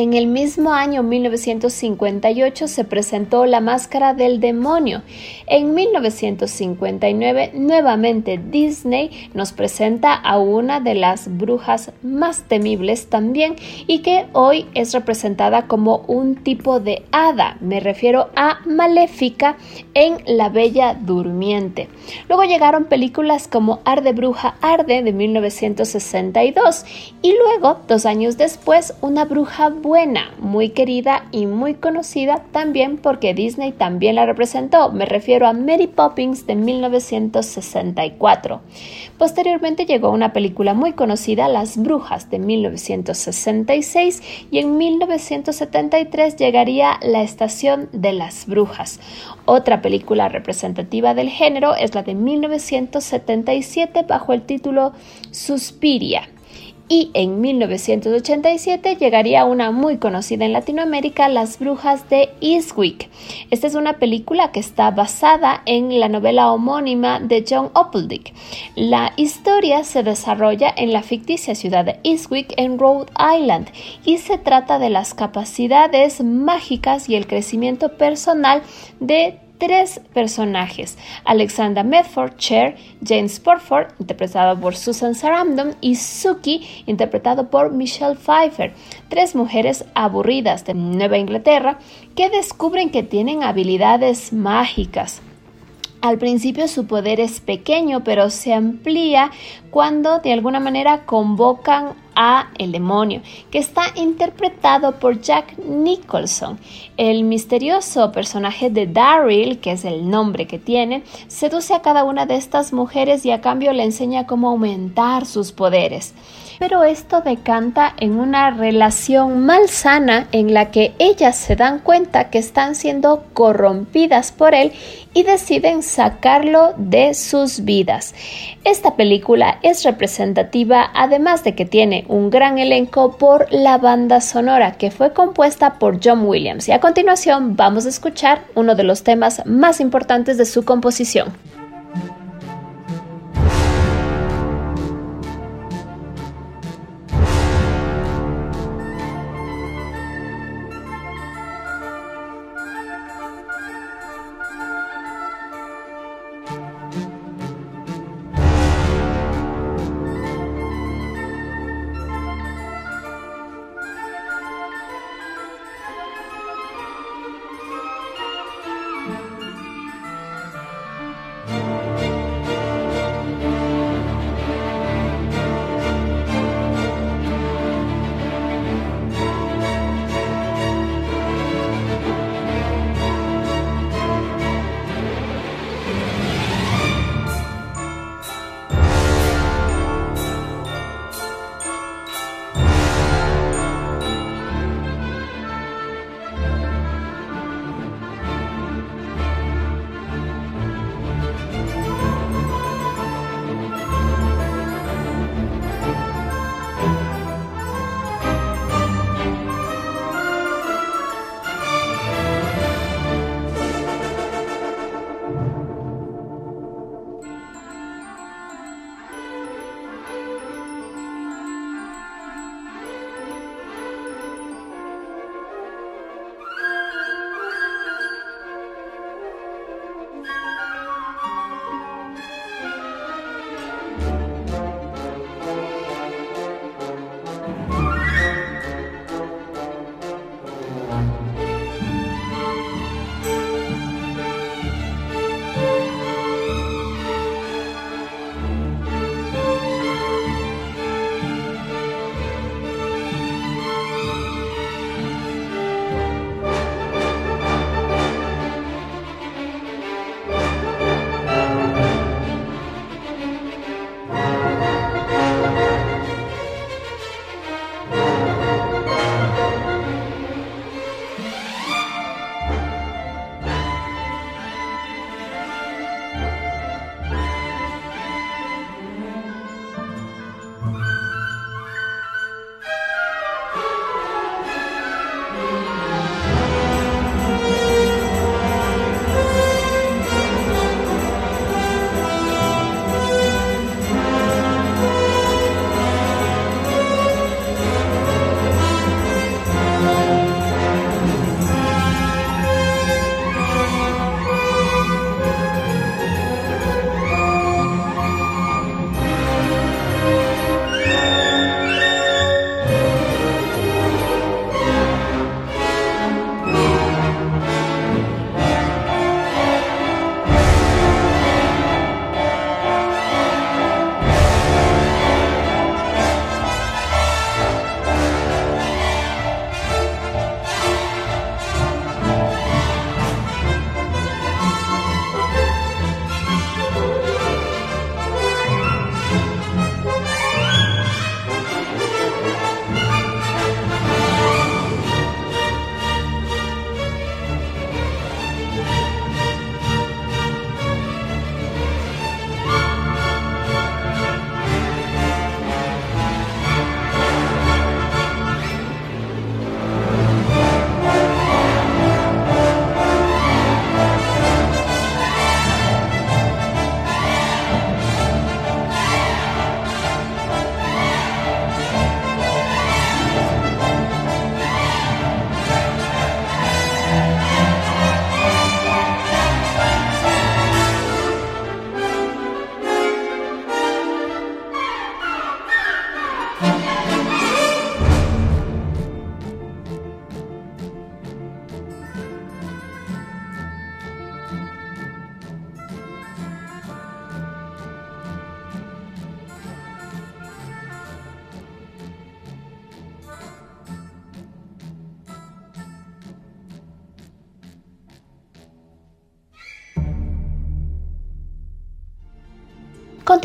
En el mismo año 1958 se presentó La Máscara del Demonio. En 1959 nuevamente Disney nos presenta a una de las brujas más temibles también y que hoy es representada como un tipo de hada. Me refiero a Maléfica en La Bella Durmiente. Luego llegaron películas como Arde Bruja Arde de 1962 y luego, dos años después, Una Bruja Buena buena, muy querida y muy conocida también porque Disney también la representó. Me refiero a Mary Poppins de 1964. Posteriormente llegó una película muy conocida, Las Brujas de 1966 y en 1973 llegaría La Estación de las Brujas. Otra película representativa del género es la de 1977 bajo el título Suspiria y en 1987 llegaría una muy conocida en Latinoamérica, Las Brujas de Eastwick. Esta es una película que está basada en la novela homónima de John Opeldick. La historia se desarrolla en la ficticia ciudad de Eastwick en Rhode Island y se trata de las capacidades mágicas y el crecimiento personal de tres personajes, Alexandra Medford, Cher, James Sportford, interpretado por Susan Sarandon, y Suki, interpretado por Michelle Pfeiffer, tres mujeres aburridas de Nueva Inglaterra que descubren que tienen habilidades mágicas. Al principio su poder es pequeño, pero se amplía cuando de alguna manera convocan a el demonio, que está interpretado por Jack Nicholson. El misterioso personaje de Daryl, que es el nombre que tiene, seduce a cada una de estas mujeres y a cambio le enseña cómo aumentar sus poderes pero esto decanta en una relación malsana en la que ellas se dan cuenta que están siendo corrompidas por él y deciden sacarlo de sus vidas. Esta película es representativa además de que tiene un gran elenco por la banda sonora que fue compuesta por John Williams y a continuación vamos a escuchar uno de los temas más importantes de su composición.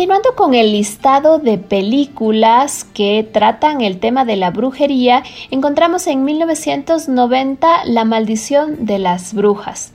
Continuando con el listado de películas que tratan el tema de la brujería, encontramos en 1990 La maldición de las brujas.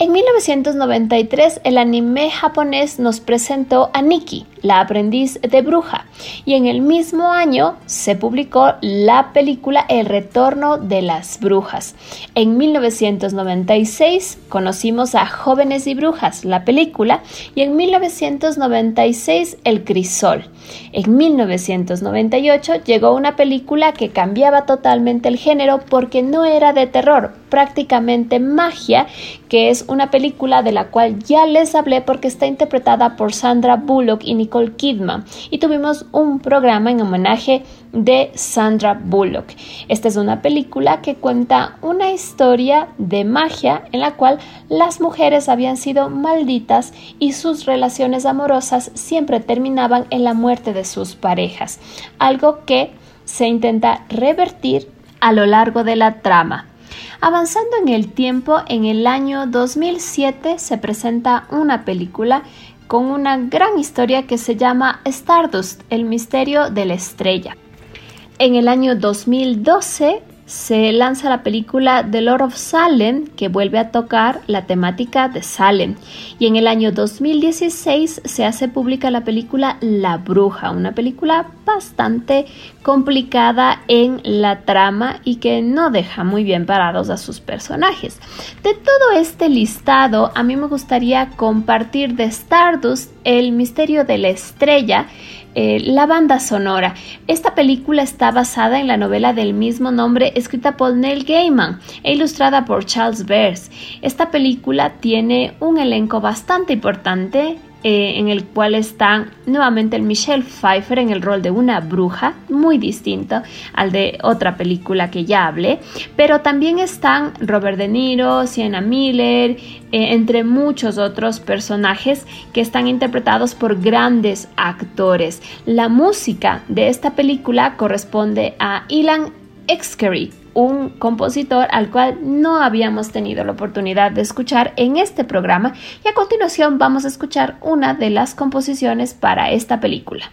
En 1993 el anime japonés nos presentó a Nikki, la aprendiz de bruja, y en el mismo año se publicó la película El retorno de las brujas. En 1996 conocimos a Jóvenes y Brujas, la película, y en 1996 El Crisol. En 1998 llegó una película que cambiaba totalmente el género porque no era de terror, prácticamente magia, que es una película de la cual ya les hablé porque está interpretada por Sandra Bullock y Nicole Kidman. Y tuvimos un programa en homenaje de Sandra Bullock. Esta es una película que cuenta una historia de magia en la cual las mujeres habían sido malditas y sus relaciones amorosas siempre terminaban en la muerte de sus parejas, algo que se intenta revertir a lo largo de la trama. Avanzando en el tiempo, en el año 2007 se presenta una película con una gran historia que se llama Stardust, el misterio de la estrella. En el año 2012 se lanza la película The Lord of Salem, que vuelve a tocar la temática de Salem. Y en el año 2016 se hace pública la película La Bruja, una película bastante complicada en la trama y que no deja muy bien parados a sus personajes. De todo este listado, a mí me gustaría compartir de Stardust el misterio de la estrella, eh, la banda sonora. Esta película está basada en la novela del mismo nombre escrita por Neil Gaiman e ilustrada por Charles Bears. Esta película tiene un elenco bastante importante eh, en el cual están nuevamente el Michelle Pfeiffer en el rol de una bruja, muy distinto al de otra película que ya hablé, pero también están Robert De Niro, Sienna Miller, eh, entre muchos otros personajes que están interpretados por grandes actores. La música de esta película corresponde a Ilan Exkery, un compositor al cual no habíamos tenido la oportunidad de escuchar en este programa y a continuación vamos a escuchar una de las composiciones para esta película.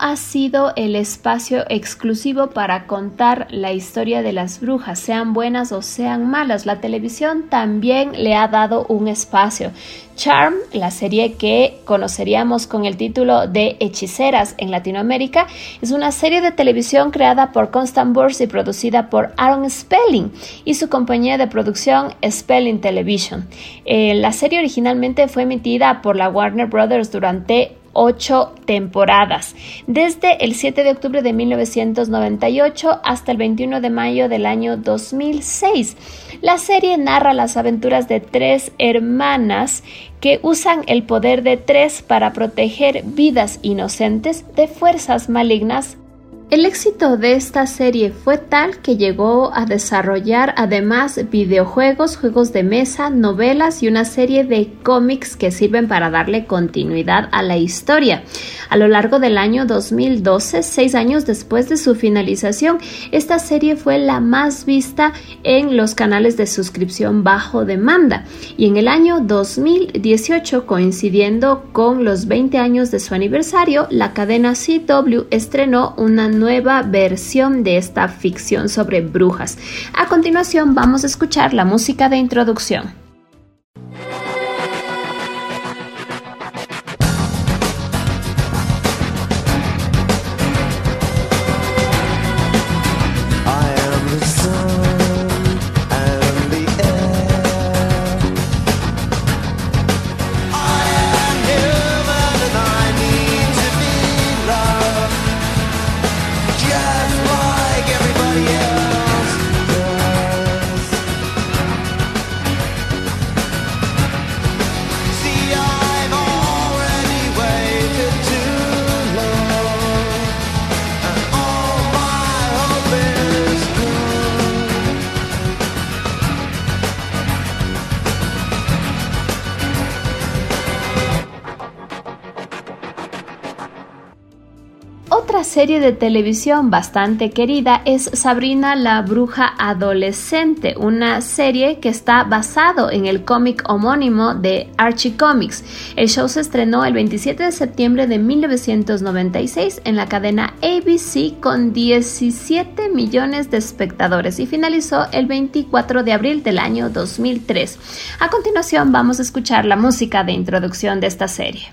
Ha sido el espacio exclusivo para contar la historia de las brujas, sean buenas o sean malas. La televisión también le ha dado un espacio. Charm, la serie que conoceríamos con el título de Hechiceras en Latinoamérica, es una serie de televisión creada por Constant Burst y producida por Aaron Spelling y su compañía de producción Spelling Television. Eh, la serie originalmente fue emitida por la Warner Brothers durante ocho temporadas, desde el 7 de octubre de 1998 hasta el 21 de mayo del año 2006. La serie narra las aventuras de tres hermanas que usan el poder de tres para proteger vidas inocentes de fuerzas malignas el éxito de esta serie fue tal que llegó a desarrollar además videojuegos, juegos de mesa, novelas y una serie de cómics que sirven para darle continuidad a la historia. A lo largo del año 2012, seis años después de su finalización, esta serie fue la más vista en los canales de suscripción bajo demanda y en el año 2018, coincidiendo con los 20 años de su aniversario, la cadena CW estrenó una nueva versión de esta ficción sobre brujas. A continuación vamos a escuchar la música de introducción. Serie de televisión bastante querida es Sabrina la Bruja Adolescente, una serie que está basado en el cómic homónimo de Archie Comics. El show se estrenó el 27 de septiembre de 1996 en la cadena ABC con 17 millones de espectadores y finalizó el 24 de abril del año 2003. A continuación vamos a escuchar la música de introducción de esta serie.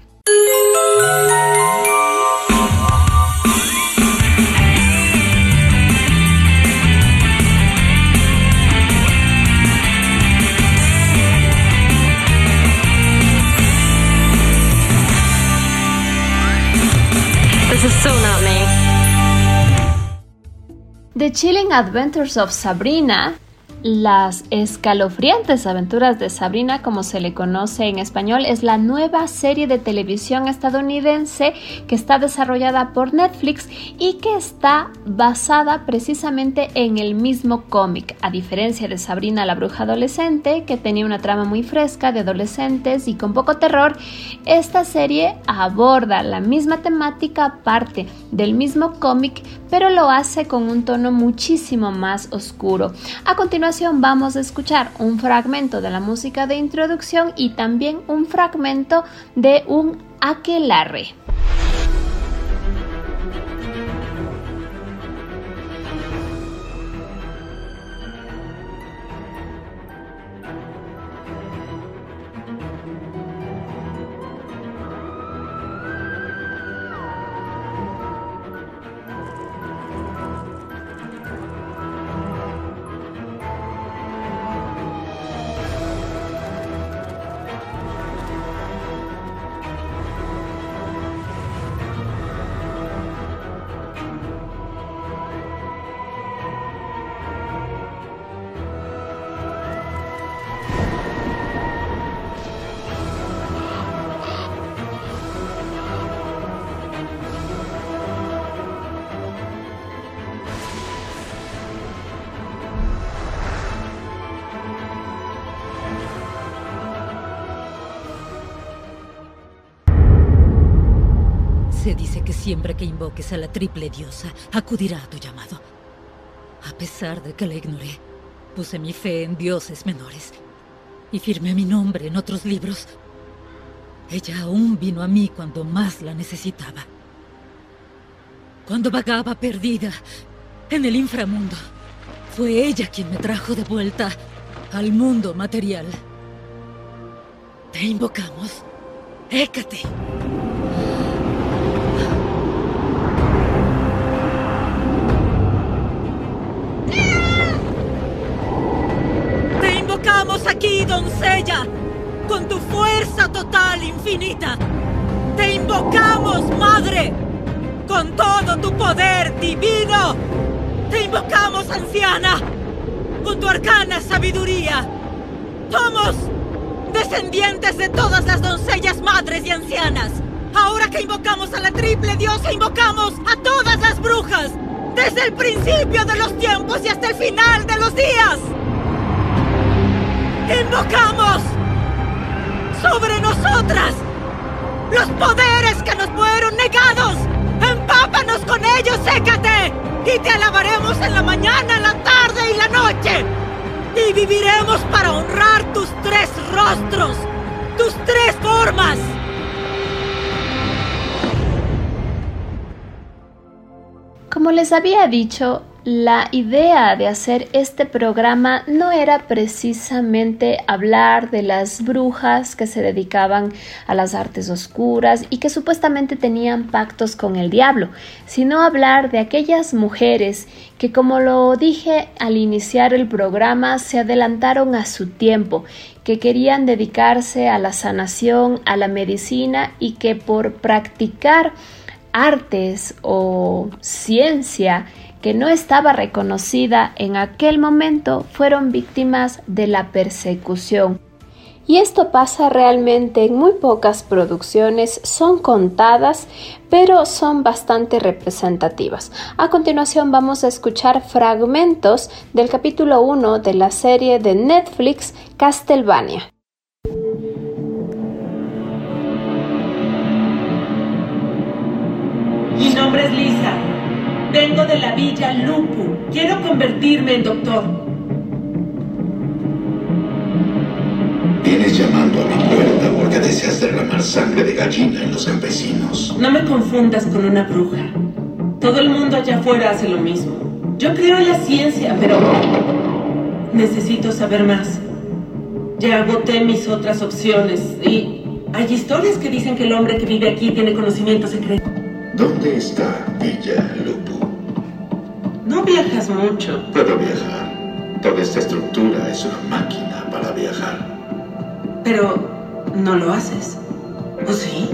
The Chilling Adventures of Sabrina las escalofriantes aventuras de Sabrina, como se le conoce en español, es la nueva serie de televisión estadounidense que está desarrollada por Netflix y que está basada precisamente en el mismo cómic, a diferencia de Sabrina la bruja adolescente, que tenía una trama muy fresca de adolescentes y con poco terror, esta serie aborda la misma temática parte del mismo cómic, pero lo hace con un tono muchísimo más oscuro. A continuación, vamos a escuchar un fragmento de la música de introducción y también un fragmento de un aquelarre. Siempre que invoques a la triple diosa, acudirá a tu llamado. A pesar de que la ignoré, puse mi fe en dioses menores y firmé mi nombre en otros libros. Ella aún vino a mí cuando más la necesitaba. cuando vagaba perdida en el inframundo. Fue ella quien me trajo de vuelta al mundo material. Te invocamos. Hécate. Invocamos aquí, doncella, con tu fuerza total infinita. Te invocamos, madre, con todo tu poder divino. Te invocamos, anciana, con tu arcana sabiduría. Somos descendientes de todas las doncellas madres y ancianas. Ahora que invocamos a la triple diosa, invocamos a todas las brujas, desde el principio de los tiempos y hasta el final de los días. Invocamos sobre nosotras los poderes que nos fueron negados. Empápanos con ellos, sécate, y te alabaremos en la mañana, la tarde y la noche. Y viviremos para honrar tus tres rostros, tus tres formas. Como les había dicho, la idea de hacer este programa no era precisamente hablar de las brujas que se dedicaban a las artes oscuras y que supuestamente tenían pactos con el diablo, sino hablar de aquellas mujeres que, como lo dije al iniciar el programa, se adelantaron a su tiempo, que querían dedicarse a la sanación, a la medicina y que por practicar artes o ciencia que no estaba reconocida en aquel momento fueron víctimas de la persecución. Y esto pasa realmente en muy pocas producciones, son contadas, pero son bastante representativas. A continuación vamos a escuchar fragmentos del capítulo 1 de la serie de Netflix Castlevania. Mi nombre es Lisa. Vengo de la villa Lupu. Quiero convertirme en doctor. Vienes llamando a mi puerta porque deseas derramar sangre de gallina en los campesinos. No me confundas con una bruja. Todo el mundo allá afuera hace lo mismo. Yo creo en la ciencia, pero necesito saber más. Ya agoté mis otras opciones y hay historias que dicen que el hombre que vive aquí tiene conocimiento secreto. ¿Dónde está Villa Lupu? No viajas mucho. Puedo viajar. Toda esta estructura es una máquina para viajar. Pero no lo haces. ¿O sí?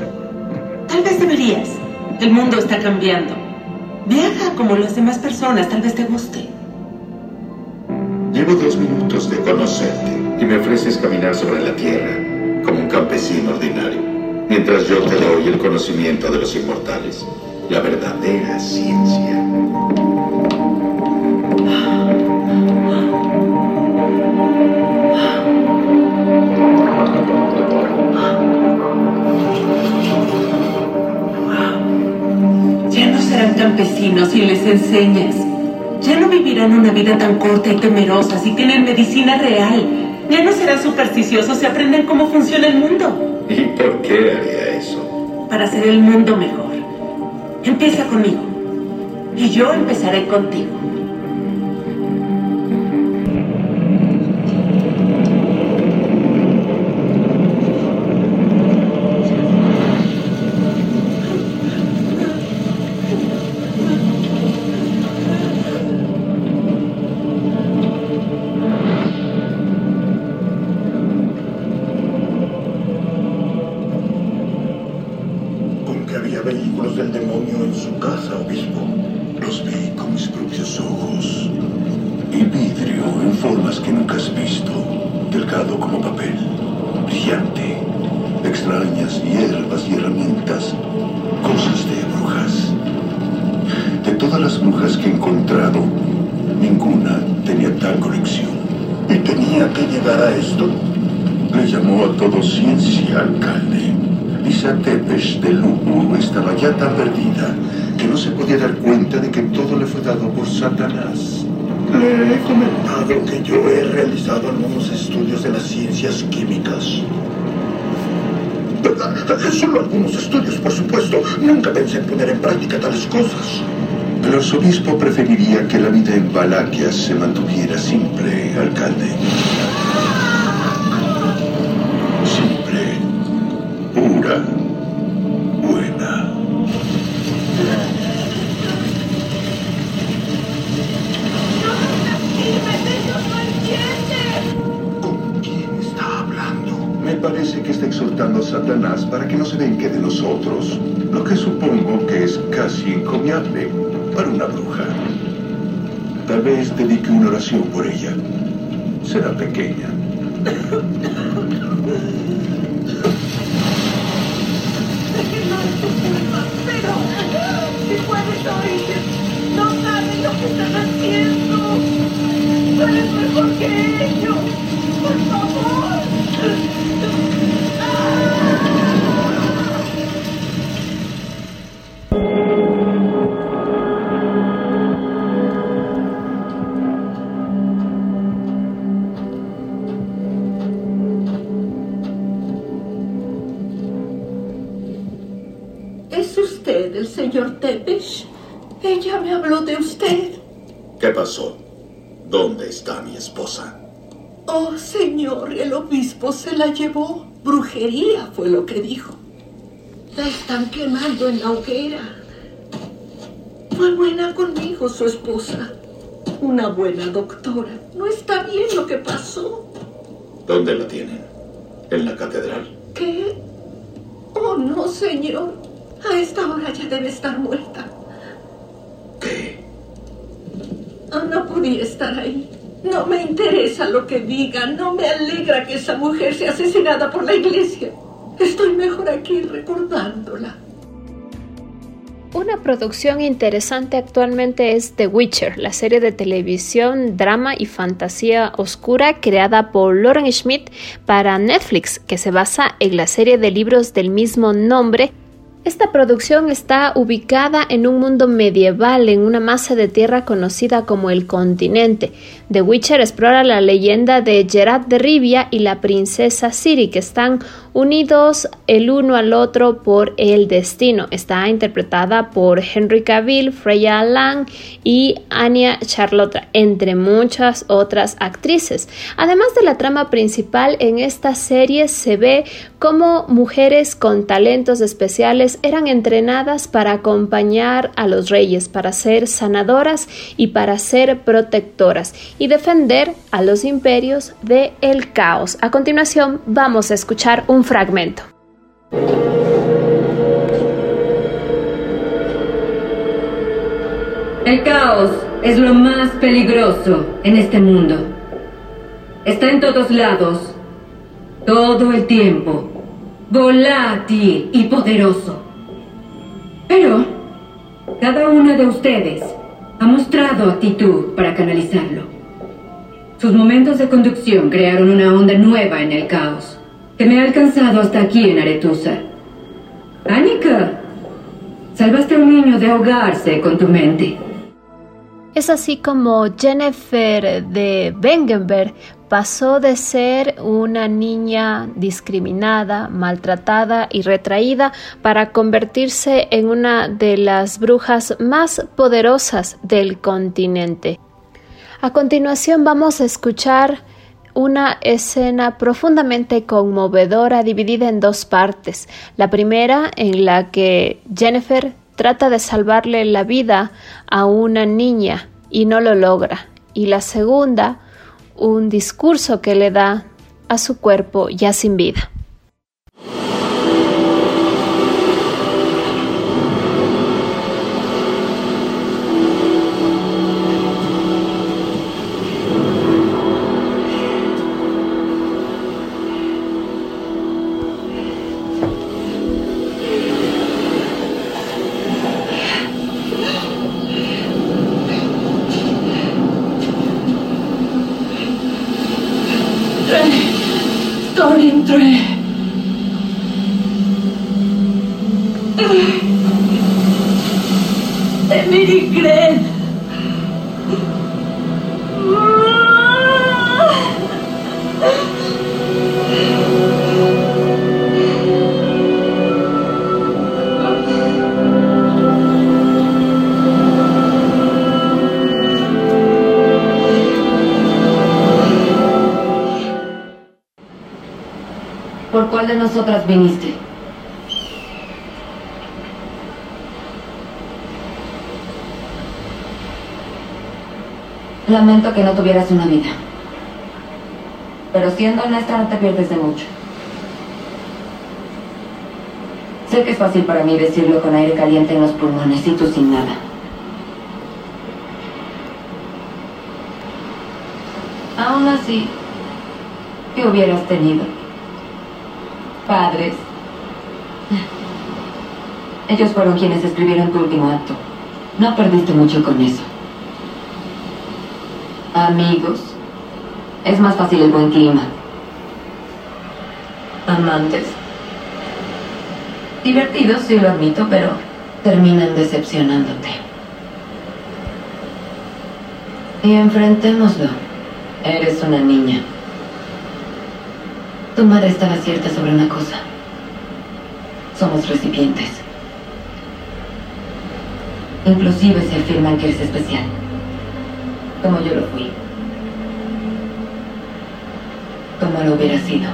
Tal vez deberías. El mundo está cambiando. Viaja como las demás personas, tal vez te guste. Llevo dos minutos de conocerte y me ofreces caminar sobre la tierra como un campesino ordinario, mientras yo te doy el conocimiento de los inmortales, la verdadera ciencia. Ya no serán campesinos si les enseñas. Ya no vivirán una vida tan corta y temerosa si tienen medicina real. Ya no serán supersticiosos si aprenden cómo funciona el mundo. ¿Y por qué haría eso? Para hacer el mundo mejor. Empieza conmigo. Y yo empezaré contigo. Tales cosas. El arzobispo preferiría que la vida en Valaquia se mantuviera simple, alcalde. Simple, pura, buena. ¿Con quién está hablando? Me parece que está exhortando a Satanás para que no se vengue de nosotros, lo que supongo que es casi encomiable para una bruja. Tal vez dedique una oración por ella. Será pequeña. No saben lo que están haciendo. Tú mejor que ellos. Por favor. Ella me habló de usted. ¿Qué pasó? ¿Dónde está mi esposa? Oh, señor, el obispo se la llevó. Brujería fue lo que dijo. La están quemando en la hoguera. Fue buena conmigo, su esposa. Una buena doctora. No está bien lo que pasó. ¿Dónde la tienen? ¿En la catedral? ¿Qué? Oh, no, señor. A esta hora ya debe estar muerta. ¿Qué? No podía estar ahí. No me interesa lo que digan. No me alegra que esa mujer sea asesinada por la iglesia. Estoy mejor aquí recordándola. Una producción interesante actualmente es The Witcher, la serie de televisión, drama y fantasía oscura creada por Lauren Schmidt para Netflix, que se basa en la serie de libros del mismo nombre esta producción está ubicada en un mundo medieval, en una masa de tierra conocida como el continente. The Witcher explora la leyenda de Gerard de Rivia y la princesa Ciri, que están unidos el uno al otro por el destino. Está interpretada por Henry Cavill, Freya Lang y Anya Charlotte, entre muchas otras actrices. Además de la trama principal, en esta serie se ve cómo mujeres con talentos especiales eran entrenadas para acompañar a los reyes, para ser sanadoras y para ser protectoras y defender a los imperios de el caos. A continuación vamos a escuchar un fragmento. El caos es lo más peligroso en este mundo. Está en todos lados, todo el tiempo, volátil y poderoso. Pero cada una de ustedes ha mostrado actitud para canalizarlo. Sus momentos de conducción crearon una onda nueva en el caos, que me ha alcanzado hasta aquí en Aretusa. Anika, salvaste a un niño de ahogarse con tu mente. Es así como Jennifer de Wengenberg pasó de ser una niña discriminada, maltratada y retraída para convertirse en una de las brujas más poderosas del continente. A continuación vamos a escuchar una escena profundamente conmovedora dividida en dos partes. La primera en la que Jennifer trata de salvarle la vida a una niña y no lo logra. Y la segunda, un discurso que le da a su cuerpo ya sin vida. Viniste? Lamento que no tuvieras una vida. Pero siendo honesta, no te pierdes de mucho. Sé que es fácil para mí decirlo con aire caliente en los pulmones y tú sin nada. Aún así, ¿qué hubieras tenido? Padres. Ellos fueron quienes escribieron tu último acto. No perdiste mucho con eso. Amigos. Es más fácil el buen clima. Amantes. Divertidos, sí lo admito, pero terminan decepcionándote. Y enfrentémoslo. Eres una niña. Tu madre estaba cierta sobre una cosa. Somos recipientes. Inclusive se afirman que eres especial. Como yo lo fui. Como lo hubiera sido.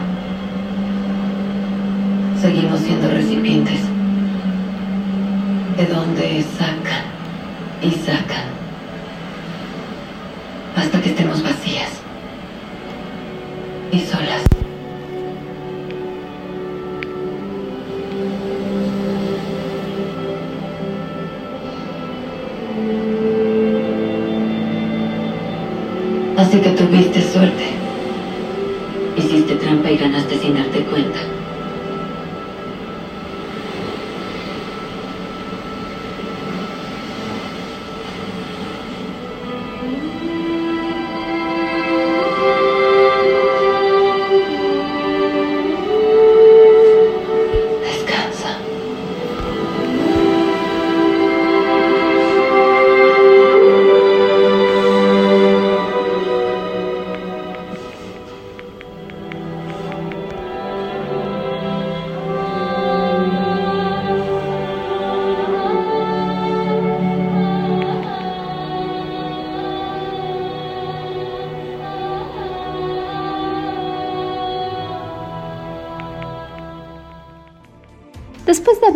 Seguimos siendo recipientes. De donde sacan y sacan. Hasta que estemos vacías. Y solas. Así que tuviste suerte. Hiciste trampa y ganaste sin darte cuenta.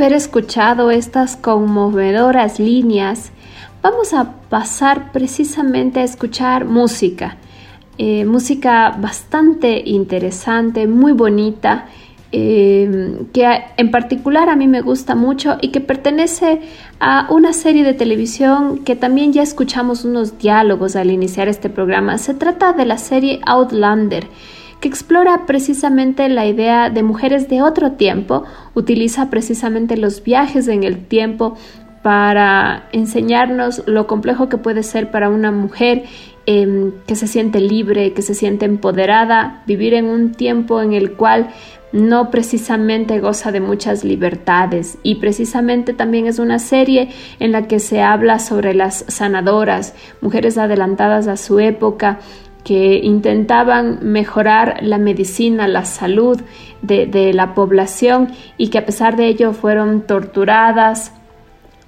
Haber escuchado estas conmovedoras líneas, vamos a pasar precisamente a escuchar música. Eh, música bastante interesante, muy bonita, eh, que en particular a mí me gusta mucho y que pertenece a una serie de televisión que también ya escuchamos unos diálogos al iniciar este programa. Se trata de la serie Outlander que explora precisamente la idea de mujeres de otro tiempo, utiliza precisamente los viajes en el tiempo para enseñarnos lo complejo que puede ser para una mujer eh, que se siente libre, que se siente empoderada, vivir en un tiempo en el cual no precisamente goza de muchas libertades. Y precisamente también es una serie en la que se habla sobre las sanadoras, mujeres adelantadas a su época, que intentaban mejorar la medicina, la salud de, la población y que a pesar de ello fueron torturadas,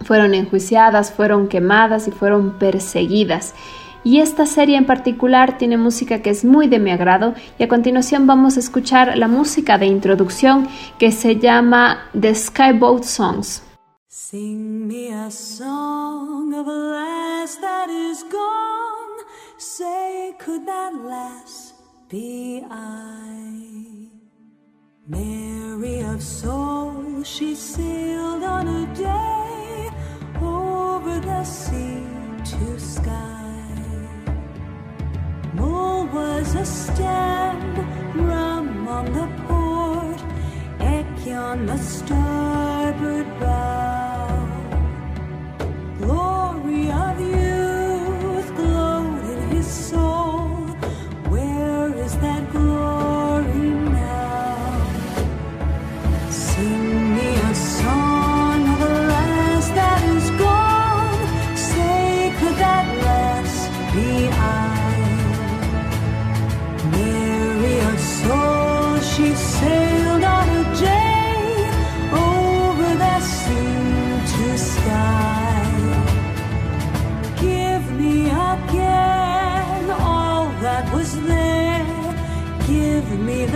fueron enjuiciadas, fueron quemadas y fueron perseguidas. Y esta serie en particular tiene música que es muy de mi agrado y a continuación vamos a escuchar la música de introducción que se llama The Skyboat Songs. Say, could that lass be I? Mary of soul, she sailed on a day over the sea to sky. Mull was a stand, rum on the port, Eck on the starboard bow. Glory of youth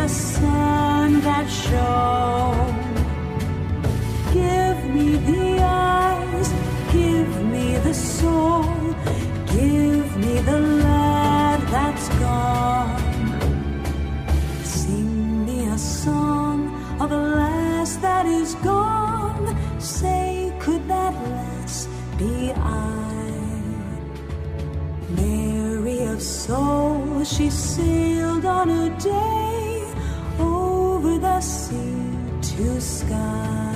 sun that shone. Give me the eyes. Give me the soul. Give me the lad that's gone. Sing me a song of a lass that is gone. Say, could that lass be I? Mary of soul, she sailed on a day sky.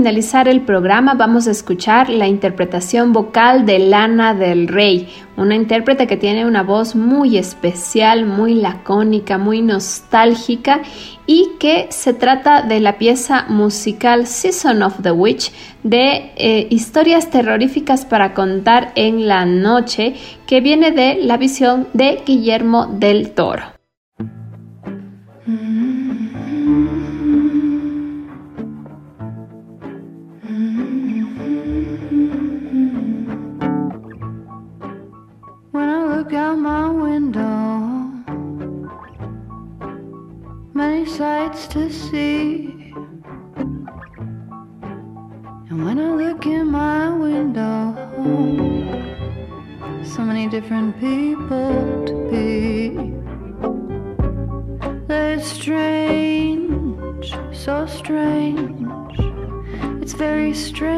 Finalizar el programa vamos a escuchar la interpretación vocal de Lana del Rey, una intérprete que tiene una voz muy especial, muy lacónica, muy nostálgica y que se trata de la pieza musical Season of the Witch de eh, historias terroríficas para contar en la noche que viene de la visión de Guillermo del Toro. Look out my window, many sights to see. And when I look in my window, so many different people to be. They're strange, so strange. It's very strange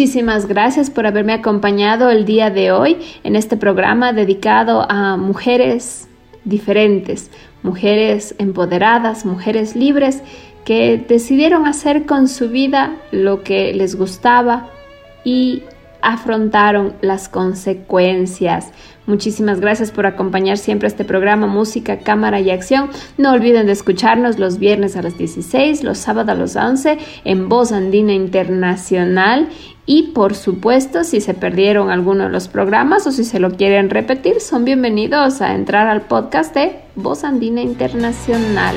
Muchísimas gracias por haberme acompañado el día de hoy en este programa dedicado a mujeres diferentes, mujeres empoderadas, mujeres libres que decidieron hacer con su vida lo que les gustaba y afrontaron las consecuencias. Muchísimas gracias por acompañar siempre este programa Música, Cámara y Acción. No olviden de escucharnos los viernes a las 16, los sábados a las 11 en Voz Andina Internacional y por supuesto, si se perdieron alguno de los programas o si se lo quieren repetir, son bienvenidos a entrar al podcast de Voz Andina Internacional.